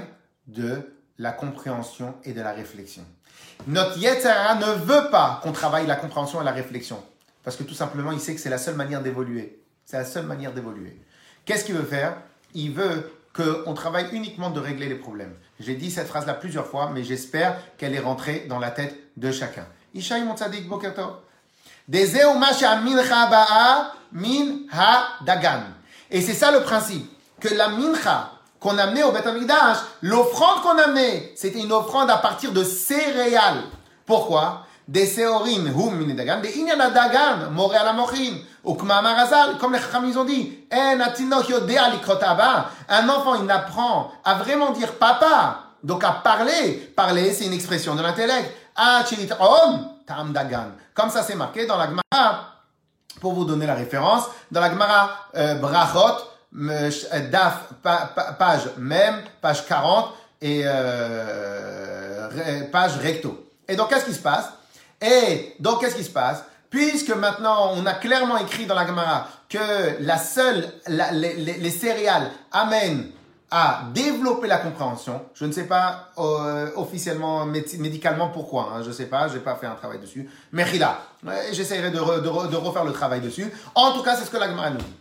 de la compréhension et de la réflexion. Notre Yetzara ne veut pas qu'on travaille la compréhension et la réflexion. Parce que tout simplement, il sait que c'est la seule manière d'évoluer. C'est la seule manière d'évoluer. Qu'est-ce qu'il veut faire? Il veut qu'on travaille uniquement de régler les problèmes. J'ai dit cette phrase-là plusieurs fois, mais j'espère qu'elle est rentrée dans la tête de chacun. Ishaï Motzadik Bokerto. min ha dagan. Et c'est ça le principe, que la mincha qu'on amenait au Beth l'offrande qu'on amenait, c'était une offrande à partir de céréales. Pourquoi? Des seorim hum min dagan, des inyana dagan, more ala mochin. Ou comme les Chacham ils ont dit, un enfant il apprend à vraiment dire papa, donc à parler. Parler, c'est une expression de l'intellect. tam dagan. Comme ça c'est marqué dans la Gemara, pour vous donner la référence, dans la Gemara euh, Brachot, euh, daf, page même, page 40 et euh, page recto. Et donc qu'est-ce qui se passe? Et donc, qu'est-ce qui se passe? Puisque maintenant, on a clairement écrit dans la Gemara que la seule, les, céréales amènent à développer la compréhension. Je ne sais pas euh, officiellement, médicalement pourquoi. Hein, je ne sais pas, je n'ai pas fait un travail dessus. Mais là, j'essaierai de, de, refaire le travail dessus. En tout cas, c'est ce que la Gemara nous dit.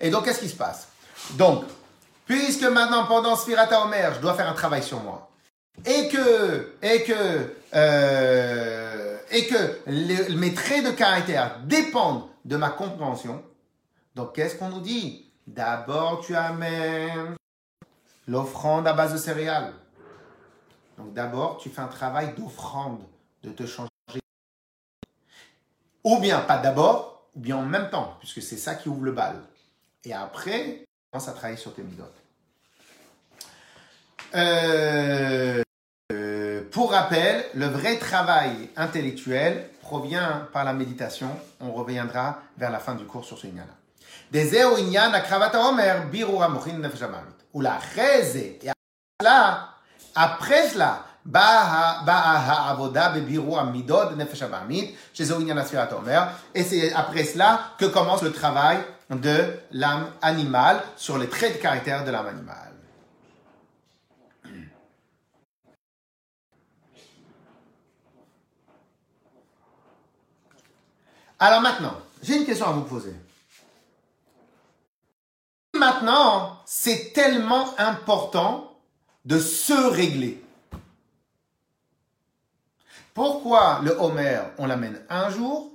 Et donc, qu'est-ce qui se passe? Donc, puisque maintenant, pendant Sfirata Omer, je dois faire un travail sur moi, et que, et que, euh, et que mes traits de caractère dépendent de ma compréhension, donc qu'est-ce qu'on nous dit? D'abord, tu amènes l'offrande à base de céréales. Donc d'abord, tu fais un travail d'offrande, de te changer. Ou bien, pas d'abord, ou bien en même temps, puisque c'est ça qui ouvre le bal. Et après, commence à travailler sur tes midotes. Euh, euh, pour rappel, le vrai travail intellectuel provient par la méditation. On reviendra vers la fin du cours sur ce inyan. Des inyan akravata omer biru amochin nefeshamamit. Ou la cheze, et après cela, et c'est après cela que commence le travail de l'âme animale sur les traits de caractère de l'âme animale. Alors maintenant, j'ai une question à vous poser. Maintenant, c'est tellement important de se régler. Pourquoi le Homer, on l'amène un jour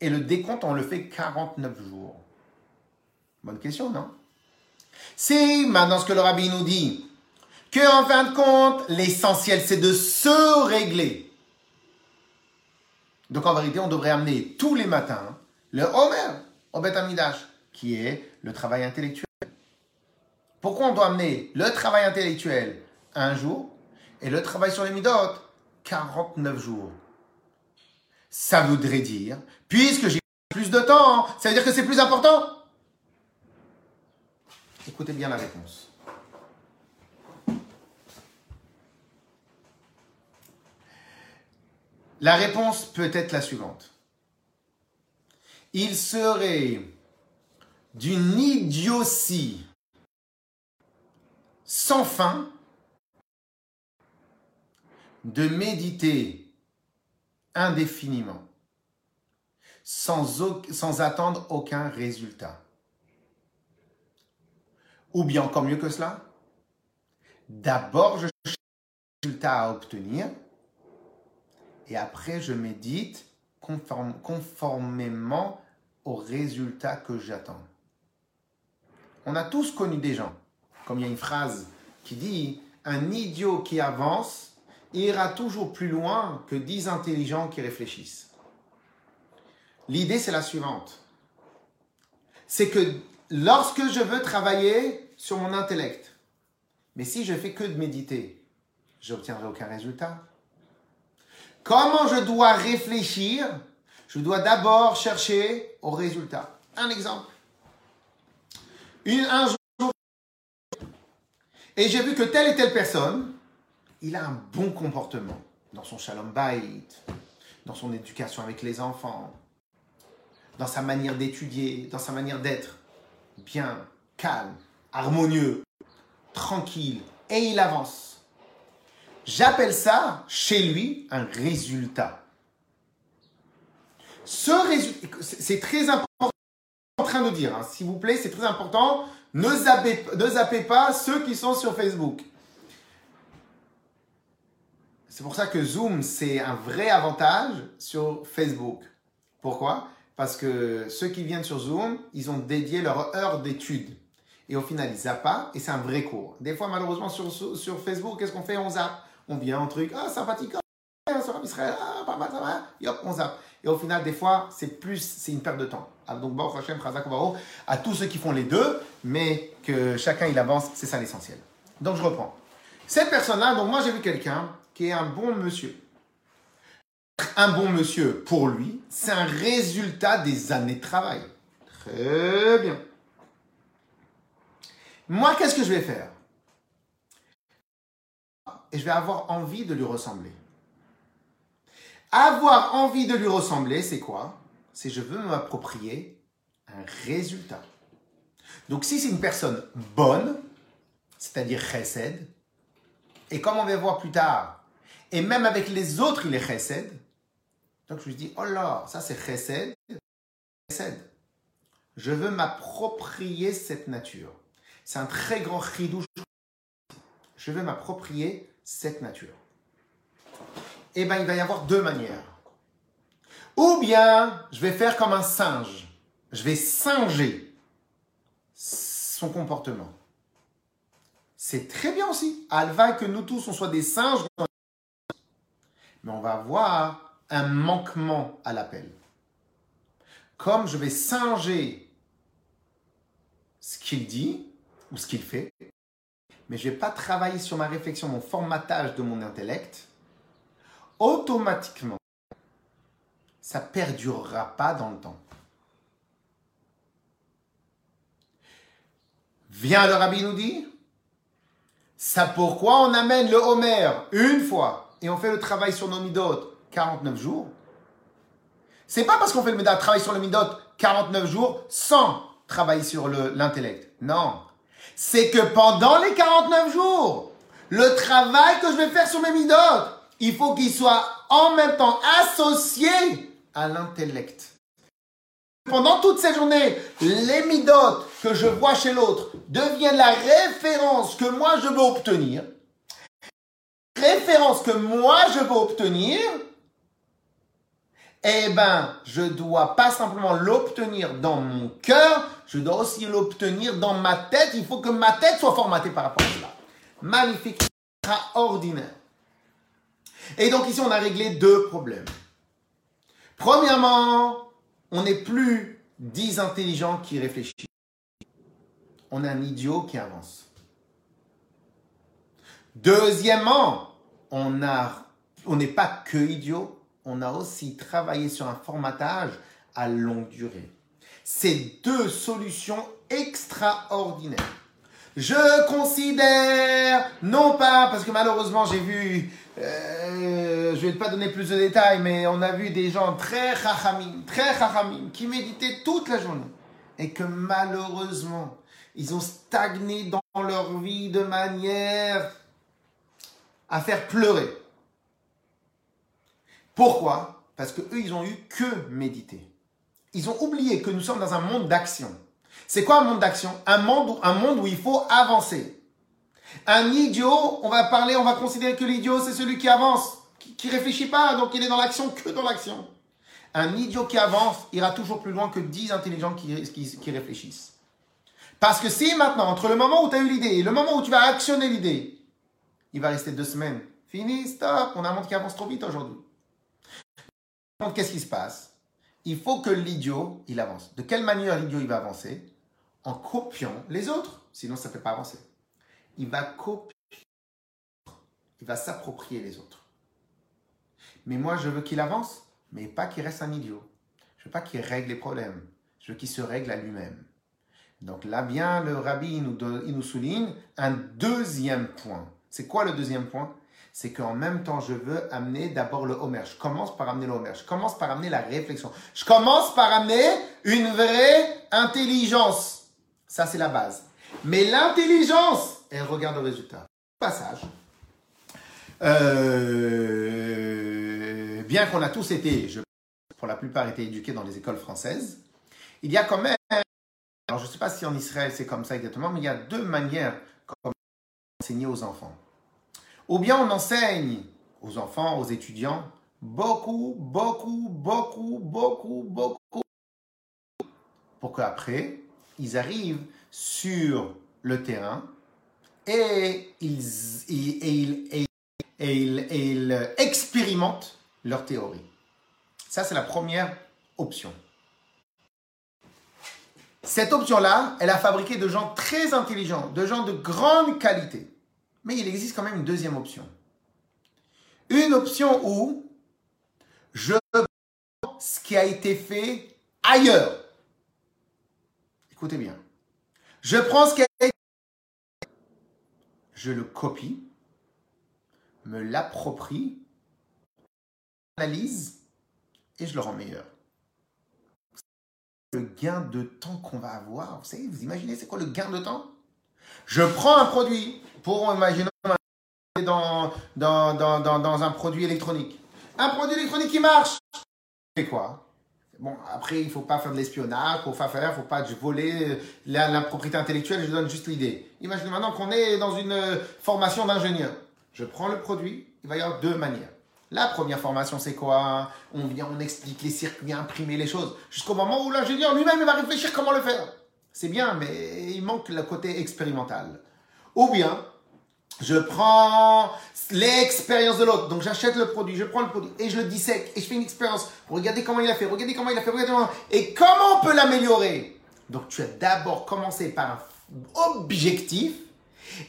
et le décompte, on le fait 49 jours? Bonne question, non? C'est maintenant ce que le rabbi nous dit, que en fin de compte, l'essentiel, c'est de se régler. Donc en vérité, on devrait amener tous les matins le Homer au Beth qui est le travail intellectuel. Pourquoi on doit amener le travail intellectuel un jour et le travail sur les midotes 49 jours? Ça voudrait dire, puisque j'ai plus de temps, ça veut dire que c'est plus important Écoutez bien la réponse. La réponse peut être la suivante. Il serait d'une idiotie sans fin de méditer indéfiniment, sans, sans attendre aucun résultat. Ou bien encore mieux que cela, d'abord je cherche un résultat à obtenir, et après je médite conformément au résultat que j'attends. On a tous connu des gens, comme il y a une phrase qui dit Un idiot qui avance ira toujours plus loin que dix intelligents qui réfléchissent. L'idée, c'est la suivante. C'est que lorsque je veux travailler sur mon intellect, mais si je fais que de méditer, j'obtiendrai aucun résultat. Comment je dois réfléchir? Je dois d'abord chercher au résultat. Un exemple. Une, un jour, et j'ai vu que telle et telle personne, il a un bon comportement dans son shalom bait, dans son éducation avec les enfants, dans sa manière d'étudier, dans sa manière d'être bien, calme, harmonieux, tranquille, et il avance. J'appelle ça, chez lui, un résultat. Ce résultat, c'est très important en train de dire, hein. s'il vous plaît, c'est très important. Ne zappez, ne zappez pas ceux qui sont sur Facebook. C'est pour ça que Zoom, c'est un vrai avantage sur Facebook. Pourquoi? Parce que ceux qui viennent sur Zoom, ils ont dédié leur heure d'étude. Et au final, ils zappent pas et c'est un vrai cours. Des fois, malheureusement, sur, sur Facebook, qu'est-ce qu'on fait? On zappe. On vient en truc, ah, sympathique, ah, ça va, Israël, ah, pas mal, ça va, et hop, on zappe. Et au final, des fois, c'est plus, c'est une perte de temps. Alors, donc, Baruch Hashem, à tous ceux qui font les deux, mais que chacun il avance, c'est ça l'essentiel. Donc, je reprends. Cette personne-là, donc moi j'ai vu quelqu'un qui est un bon monsieur. Un bon monsieur, pour lui, c'est un résultat des années de travail. Très bien. Moi, qu'est-ce que je vais faire? Et je vais avoir envie de lui ressembler. Avoir envie de lui ressembler, c'est quoi? C'est je veux m'approprier un résultat. Donc si c'est une personne bonne, c'est-à-dire chesed, et comme on va voir plus tard, et même avec les autres, il est chesed, donc je lui dis, oh là, ça c'est chesed, chesed. Je veux m'approprier cette nature. C'est un très grand chidouche. Je veux m'approprier cette nature. Eh bien, il va y avoir deux manières. Ou bien, je vais faire comme un singe. Je vais singer son comportement. C'est très bien aussi. Alva que nous tous, on soit des singes. Mais on va avoir un manquement à l'appel. Comme je vais singer ce qu'il dit, ou ce qu'il fait, mais je ne vais pas travailler sur ma réflexion, mon formatage de mon intellect, automatiquement, ça perdurera pas dans le temps. Vient le rabbi nous dit, ça pourquoi on amène le Homer une fois et on fait le travail sur nos midot 49 jours? C'est pas parce qu'on fait le travail sur le midot 49 jours sans travailler sur l'intellect. Non c'est que pendant les 49 jours, le travail que je vais faire sur mes midotes, il faut qu'il soit en même temps associé à l'intellect. Pendant toutes ces journées, les midotes que je vois chez l'autre deviennent la référence que moi je veux obtenir. Référence que moi je veux obtenir. Eh ben, je dois pas simplement l'obtenir dans mon cœur, je dois aussi l'obtenir dans ma tête. Il faut que ma tête soit formatée par rapport à cela. Magnifique, extraordinaire. Et donc ici, on a réglé deux problèmes. Premièrement, on n'est plus dix intelligents qui réfléchissent. On est un idiot qui avance. Deuxièmement, on n'est pas que idiot, on a aussi travaillé sur un formatage à longue durée. C'est deux solutions extraordinaires. Je considère, non pas, parce que malheureusement j'ai vu, euh, je vais pas donner plus de détails, mais on a vu des gens très chachamim, très chachamim, qui méditaient toute la journée. Et que malheureusement, ils ont stagné dans leur vie de manière à faire pleurer. Pourquoi? Parce que eux, ils ont eu que méditer ils ont oublié que nous sommes dans un monde d'action. C'est quoi un monde d'action? Un monde, où, il faut avancer. Un idiot, on va parler, on va considérer que l'idiot, c'est celui qui avance. qui, réfléchit pas, donc il est dans l'action que dans l'action. Un idiot qui avance ira toujours plus loin que 10 intelligents qui, qui, réfléchissent. Parce que si maintenant, entre le moment où tu as eu l'idée et le moment où tu vas actionner l'idée, il va rester deux semaines. Fini, stop, on a un monde qui avance trop vite aujourd'hui. Qu'est-ce qui se passe? Il faut que l'idiot, il avance. De quelle manière l'idiot, il va avancer? En copiant les autres. Sinon, ça ne fait pas avancer. Il va copier, il va s'approprier les autres. Mais moi, je veux qu'il avance, mais pas qu'il reste un idiot. Je veux pas qu'il règle les problèmes. Je veux qu'il se règle à lui-même. Donc là, bien, le rabbi, nous souligne un deuxième point. C'est quoi le deuxième point? C'est qu'en même temps, je veux amener d'abord le homer. Je commence par amener le homer. Je commence par amener la réflexion. Je commence par amener une vraie intelligence. Ça, c'est la base. Mais l'intelligence, elle regarde le résultat. Passage. Euh, bien qu'on a tous été, je, pour la plupart, été éduqués dans les écoles françaises, il y a quand même, alors je ne sais pas si en Israël c'est comme ça exactement, mais il y a deux manières d'enseigner aux enfants. Ou bien on enseigne aux enfants, aux étudiants, beaucoup, beaucoup, beaucoup, beaucoup, beaucoup, pour qu'après, ils arrivent sur le terrain et ils, et, et ils, expérimentent leur théorie. Ça, c'est la première option. Cette option-là, elle a fabriqué de gens très intelligents, de gens de grande qualité. Mais il existe quand même une deuxième option. Une option où je prends ce qui a été fait ailleurs. Écoutez bien. Je prends ce qui a été je le copie me l'approprie, analyse et je le rends meilleur. Le gain de temps qu'on va avoir, vous savez, vous imaginez c'est quoi le gain de temps? Je prends un produit pour imaginer dans, dans, dans, dans, un produit électronique. Un produit électronique qui marche. C'est quoi? Bon, après, il faut pas faire de l'espionnage, faut pas faire, faut pas voler la, la propriété intellectuelle, je donne juste l'idée. Imaginez maintenant qu'on est dans une formation d'ingénieur. Je prends le produit, il va y avoir deux manières. La première formation, c'est quoi? On vient, on explique les circuits, imprimer les choses, jusqu'au moment où l'ingénieur lui-même va réfléchir comment le faire. C'est bien, mais il manque le côté expérimental. Ou bien, je prends l'expérience de l'autre. Donc j'achète le produit, je prends le produit et je le dissèque et je fais une expérience. Regardez comment il a fait, regardez comment il a fait, regardez comment... Et comment on peut l'améliorer? Donc tu as d'abord commencé par un objectif.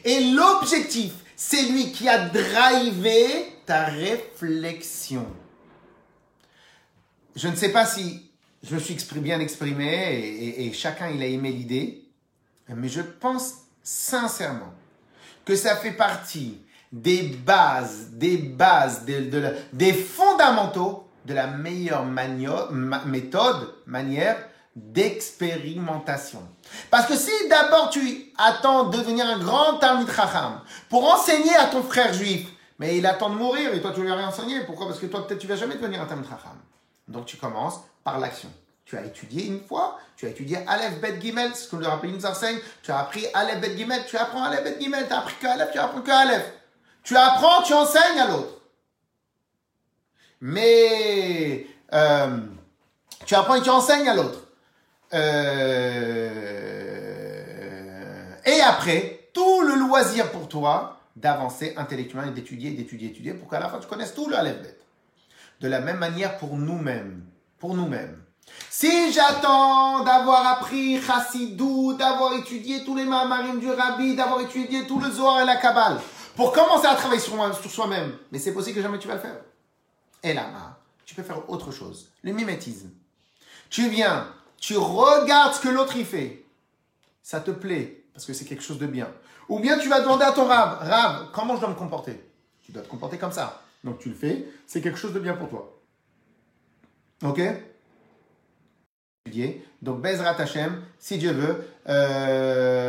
Et l'objectif, c'est lui qui a drivé ta réflexion. Je ne sais pas si je me suis bien exprimé et, chacun il a aimé l'idée, mais je pense sincèrement que ça fait partie des bases, des bases, des fondamentaux de la meilleure méthode, manière d'expérimentation. Parce que si d'abord tu attends de devenir un grand Talmud Chacham pour enseigner à ton frère juif, mais il attend de mourir et toi tu lui as rien enseigné, pourquoi? Parce que toi peut-être tu vas jamais devenir un Talmud Chacham. Donc tu commences par l'action. Tu as étudié une fois, tu as étudié Aleph Bet Gimel, ce que le rappel nous enseigne, tu as appris Aleph Bet Gimel, tu apprends Aleph Bet Gimel, tu as appris que Aleph, tu apprends que Aleph. Tu apprends, tu enseignes à l'autre. Mais euh, tu apprends et tu enseignes à l'autre. Euh, et après, tout le loisir pour toi d'avancer intellectuellement et d'étudier, d'étudier, d'étudier, pour qu'à la fin tu connaisses tout le Aleph De la même manière pour nous-mêmes. Pour nous-mêmes. Si j'attends d'avoir appris Chassidou, d'avoir étudié tous les Mahamarim du Rabbi, d'avoir étudié tout le Zohar et la Kabbale, pour commencer à travailler sur, sur soi-même, mais c'est possible que jamais tu vas le faire. Et là, tu peux faire autre chose. Le mimétisme. Tu viens tu regardes ce que l'autre y fait. Ça te plaît, parce que c'est quelque chose de bien. Ou bien tu vas demander à ton rave, rave, comment je dois me comporter? Tu dois te comporter comme ça. Donc tu le fais, c'est quelque chose de bien pour toi. Ok? Donc Bezrat Hashem, si Dieu veut. Euh,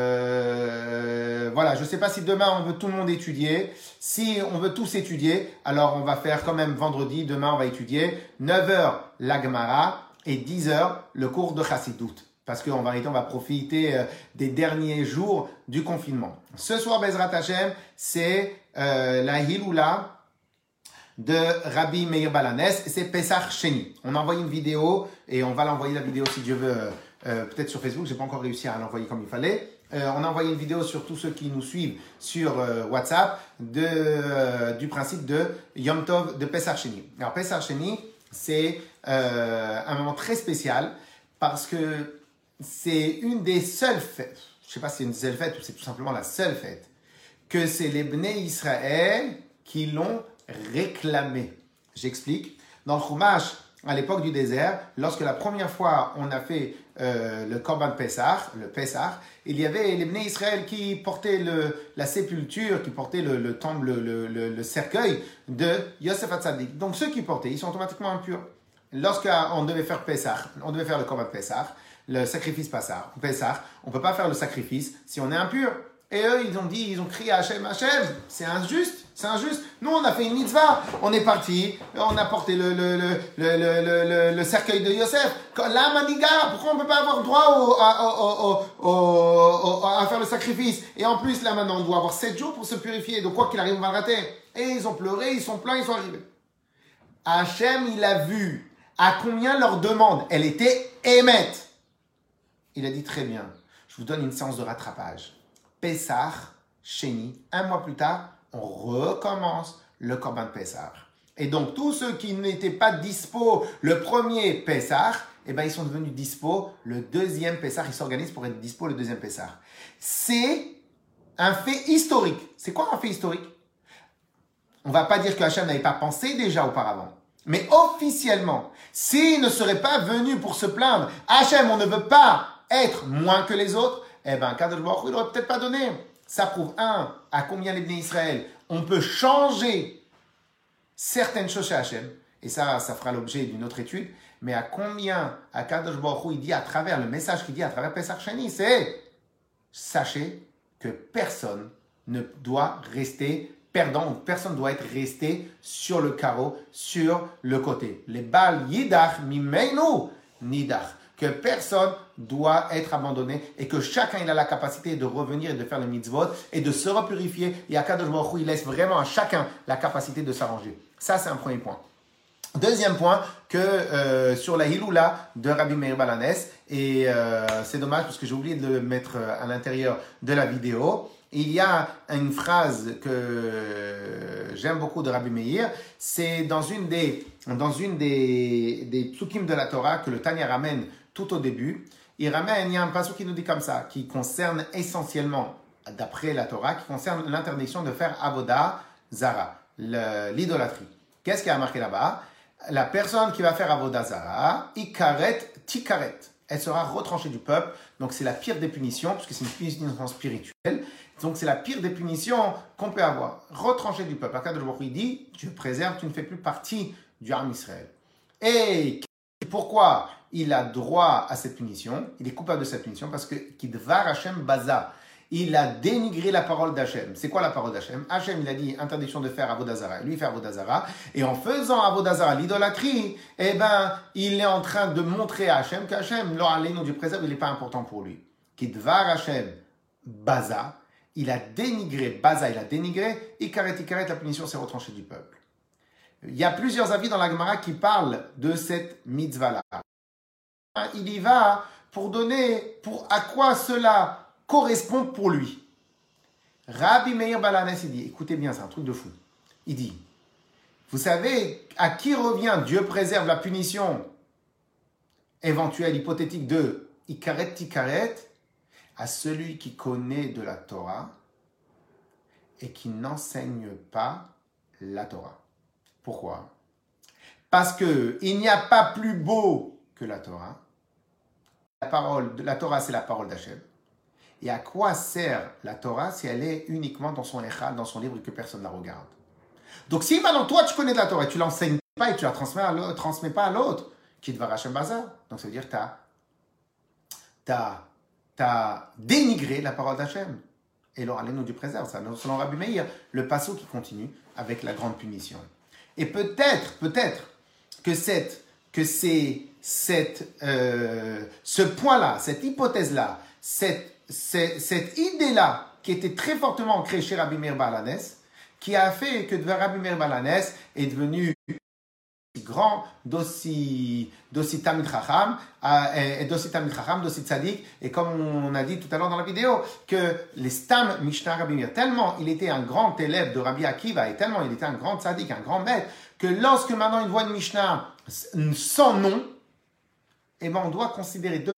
voilà, je ne sais pas si demain on veut tout le monde étudier. Si on veut tous étudier, alors on va faire quand même vendredi, demain on va étudier 9h l'Agmara, et 10 heures le cours de Chassidut. Parce qu'en vérité, on va profiter euh, des derniers jours du confinement. Ce soir, Bezrat Hashem, c'est euh, la Hiloula de Rabbi Meir Balanes, c'est Pesach Sheni. On a envoyé une vidéo, et on va l'envoyer la vidéo si Dieu veut, euh, euh, peut-être sur Facebook, j'ai pas encore réussi à l'envoyer comme il fallait. Euh, on a envoyé une vidéo sur tous ceux qui nous suivent sur WhatsApp du principe de Yom Tov de Pesach Sheni. Alors Pesach Sheni, c'est un moment très spécial parce que c'est une des seules fêtes, je sais pas si c'est une seule fête ou c'est tout simplement la seule fête, que c'est les Bnei Israël qui l'ont réclamé. J'explique. Dans le Chumash, à l'époque du désert, lorsque la première fois on a fait euh, le Korban Pessah, le Pessah, il y avait les Bnei Israël qui portaient le, la sépulture, qui portaient le, le temple, le, le, cercueil de Yosef Hatzadik. Donc ceux qui portaient, ils sont automatiquement impurs. Lorsqu'on devait faire Pessah, on devait faire le Korban Pessah, le sacrifice Pessah, on ne peut pas faire le sacrifice si on est impur. Et eux, ils ont dit, ils ont crié Hachem, Hachem, c'est injuste, c'est injuste. Nous, on a fait une mitzvah, on est parti, on a porté le, le, le, le, cercueil de Yosef. La maniga, pourquoi on ne peut pas avoir droit à, faire le sacrifice? Et en plus, là maintenant, on doit avoir sept jours pour se purifier. Donc, quoi qu'il arrive, on va le rater. Et ils ont pleuré, ils sont pleins, ils sont arrivés. Hachem, il a vu à combien leur demande, elle était émette. Il a dit très bien, je vous donne une séance de rattrapage. Pessah, Sheni, un mois plus tard, on recommence le Korban Pessah. Et donc, tous ceux qui n'étaient pas dispo le premier Pessah, eh ben, ils sont devenus dispo le deuxième Pessah. Ils s'organisent pour être dispo le deuxième Pessah. C'est un fait historique. C'est quoi un fait historique? On va pas dire que Hachem n'avait pas pensé déjà auparavant. Mais officiellement, s'il ne serait pas venu pour se plaindre, Hachem, on ne veut pas être moins que les autres, eh ben, Kadosh Baruch il n'aurait peut-être pas donné. Ça prouve, un, à combien les bénis Israël, on peut changer certaines choses chez Hachem, et ça, ça fera l'objet d'une autre étude, mais à combien, à Kadosh Baruch il dit à travers, le message qu'il dit à travers Pesach Shani, c'est, sachez que personne ne doit rester perdant, personne doit être resté sur le carreau, sur le côté. Les balles yidach mimeinu nidach que personne doit être abandonné et que chacun il a la capacité de revenir et de faire le mitzvot et de se repurifier. Et à Kadosh Baruch il laisse vraiment à chacun la capacité de s'arranger. Ça, c'est un premier point. Deuxième point, que euh, sur la Hiloula de Rabbi Meir Balanes, et euh, c'est dommage parce que j'ai oublié de le mettre euh, à l'intérieur de la vidéo, il y a une phrase que j'aime beaucoup de Rabbi Meir, c'est dans une des, dans une des, des psukim de la Torah que le Tanya ramène tout au début. Il ramène, il y a un passage qui nous dit comme ça, qui concerne essentiellement, d'après la Torah, qui concerne l'interdiction de faire avoda zara, l'idolâtrie. Qu'est-ce qui a marqué là-bas? La personne qui va faire avoda zara, ikaret tikaret. Elle sera retranchée du peuple. Donc c'est la pire des punitions, parce que c'est une punition spirituelle. Donc c'est la pire des punitions qu'on peut avoir. Retranchée du peuple. Akadosh il dit, tu préserves, tu ne fais plus partie du arme Israël. Et pourquoi? Il a droit à cette punition Il est coupable de cette punition parce que Kidvar Hashem Baza. Il a dénigré la parole d'Hachem. C'est quoi la parole d'Hachem Hachem, il a dit interdiction de faire Avodazara. Lui, fait Avodazara. Et en faisant Avodazara, l'idolâtrie, eh ben, il est en train de montrer à Hachem qu'Hachem, nom du préserve, il n'est pas important pour lui. Kidvar Hachem Baza. Il a dénigré, Baza, il a dénigré. Ikaret, Ikaret, la punition s'est retranchée du peuple. Il y a plusieurs avis dans la Gemara qui parlent de cette mitzvah-là. Il y va pour donner pour à quoi cela correspond pour lui. Rabbi Meir Balanes, il dit, écoutez bien, c'est un truc de fou. Il dit, vous savez à qui revient Dieu préserve la punition éventuelle, hypothétique de Ikaret Tikaret À celui qui connaît de la Torah et qui n'enseigne pas la Torah. Pourquoi? Parce que il n'y a pas plus beau que la Torah. La parole, la Torah, c'est la parole d'Hachem. Et à quoi sert la Torah si elle est uniquement dans son échal, dans son livre et que personne ne la regarde? Donc si maintenant toi tu connais de la Torah et tu l'enseignes pas et tu la transmets, transmets pas à l'autre, qui te va Hachem Bazar, donc ça veut dire que tu as, dénigré la parole d'Hachem. Et alors, nous du préserve, ça, selon Rabbi Meir, le passo qui continue avec la grande punition. Et peut-être, peut-être que cette, que c'est cette, euh, ce point-là, cette hypothèse-là, cette, cette, idée-là, qui était très fortement ancrée chez Rabbi Meir Balanes, qui a fait que Rabbi Meir Balanes est devenu grand, d'aussi Tamid Chacham, et d'aussi Tamid Chacham, d'aussi Tzadik, et comme on a dit tout à l'heure dans la vidéo, que les Stam Mishnah Rabbi Meir, tellement il était un grand élève de Rabbi Akiva, et tellement il était un grand Tzadik, un grand maître, que lorsque maintenant il voit une Mishnah sans nom, eh ben on doit considérer deux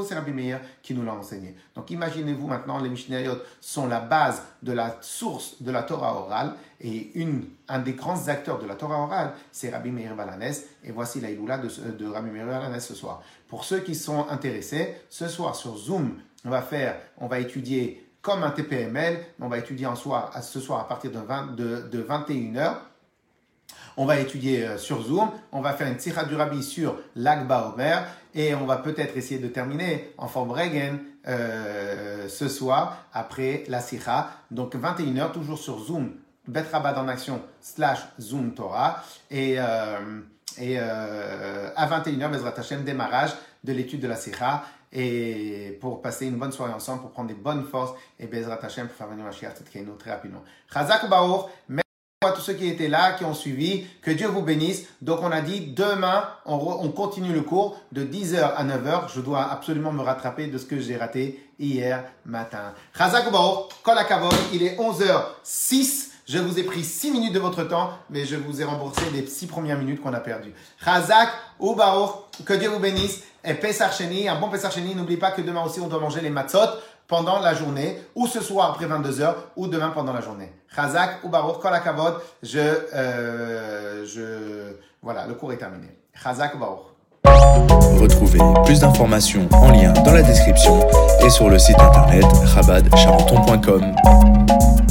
c'est Rabbi Meir qui nous l'a enseigné. Donc imaginez-vous maintenant, les Mishnayot sont la base de la source de la Torah orale et une, un des grands acteurs de la Torah orale, c'est Rabbi Meir Balanes. Et voici la de, Rabbi Meir Balanes ce soir. Pour ceux qui sont intéressés, ce soir sur Zoom, on va faire, on va étudier comme un TPML, on va étudier en ce soir à partir de, 20, de, de 21h. On va étudier euh, sur Zoom, on va faire une tirade du Rabbi sur l'Agba Omer et on va peut-être essayer de terminer en forme Regen euh, ce soir après la Sikha. Donc 21h, toujours sur Zoom, Betrabad en action slash Zoom Torah. Et, euh, et euh, à 21h, Bezrat Hashem, démarrage de l'étude de la Sikha. Et pour passer une bonne soirée ensemble, pour prendre des bonnes forces et Bezrat Hashem pour faire venir Mashiach Tzidkenu très rapidement. Chazak Baour, à tous ceux qui étaient là, qui ont suivi. Que Dieu vous bénisse. Donc on a dit demain, on, continue le cours de 10h à 9h. Je dois absolument me rattraper de ce que j'ai raté hier matin. Kol il est 11h06. Je vous ai pris 6 minutes de votre temps, mais je vous ai remboursé les 6 premières minutes qu'on a perdues. Chazak ou que Dieu vous bénisse. Et Pesach un bon Pesach N'oublie pas que demain aussi on doit manger les matzot pendant la journée, ou ce soir après 22h, ou demain pendant la journée. Chazak ou Baruch, Kol je, euh, je, voilà, le cours est terminé. Chazak ou Baruch. Retrouvez plus d'informations en lien dans la description et sur le site internet chabadcharenton.com.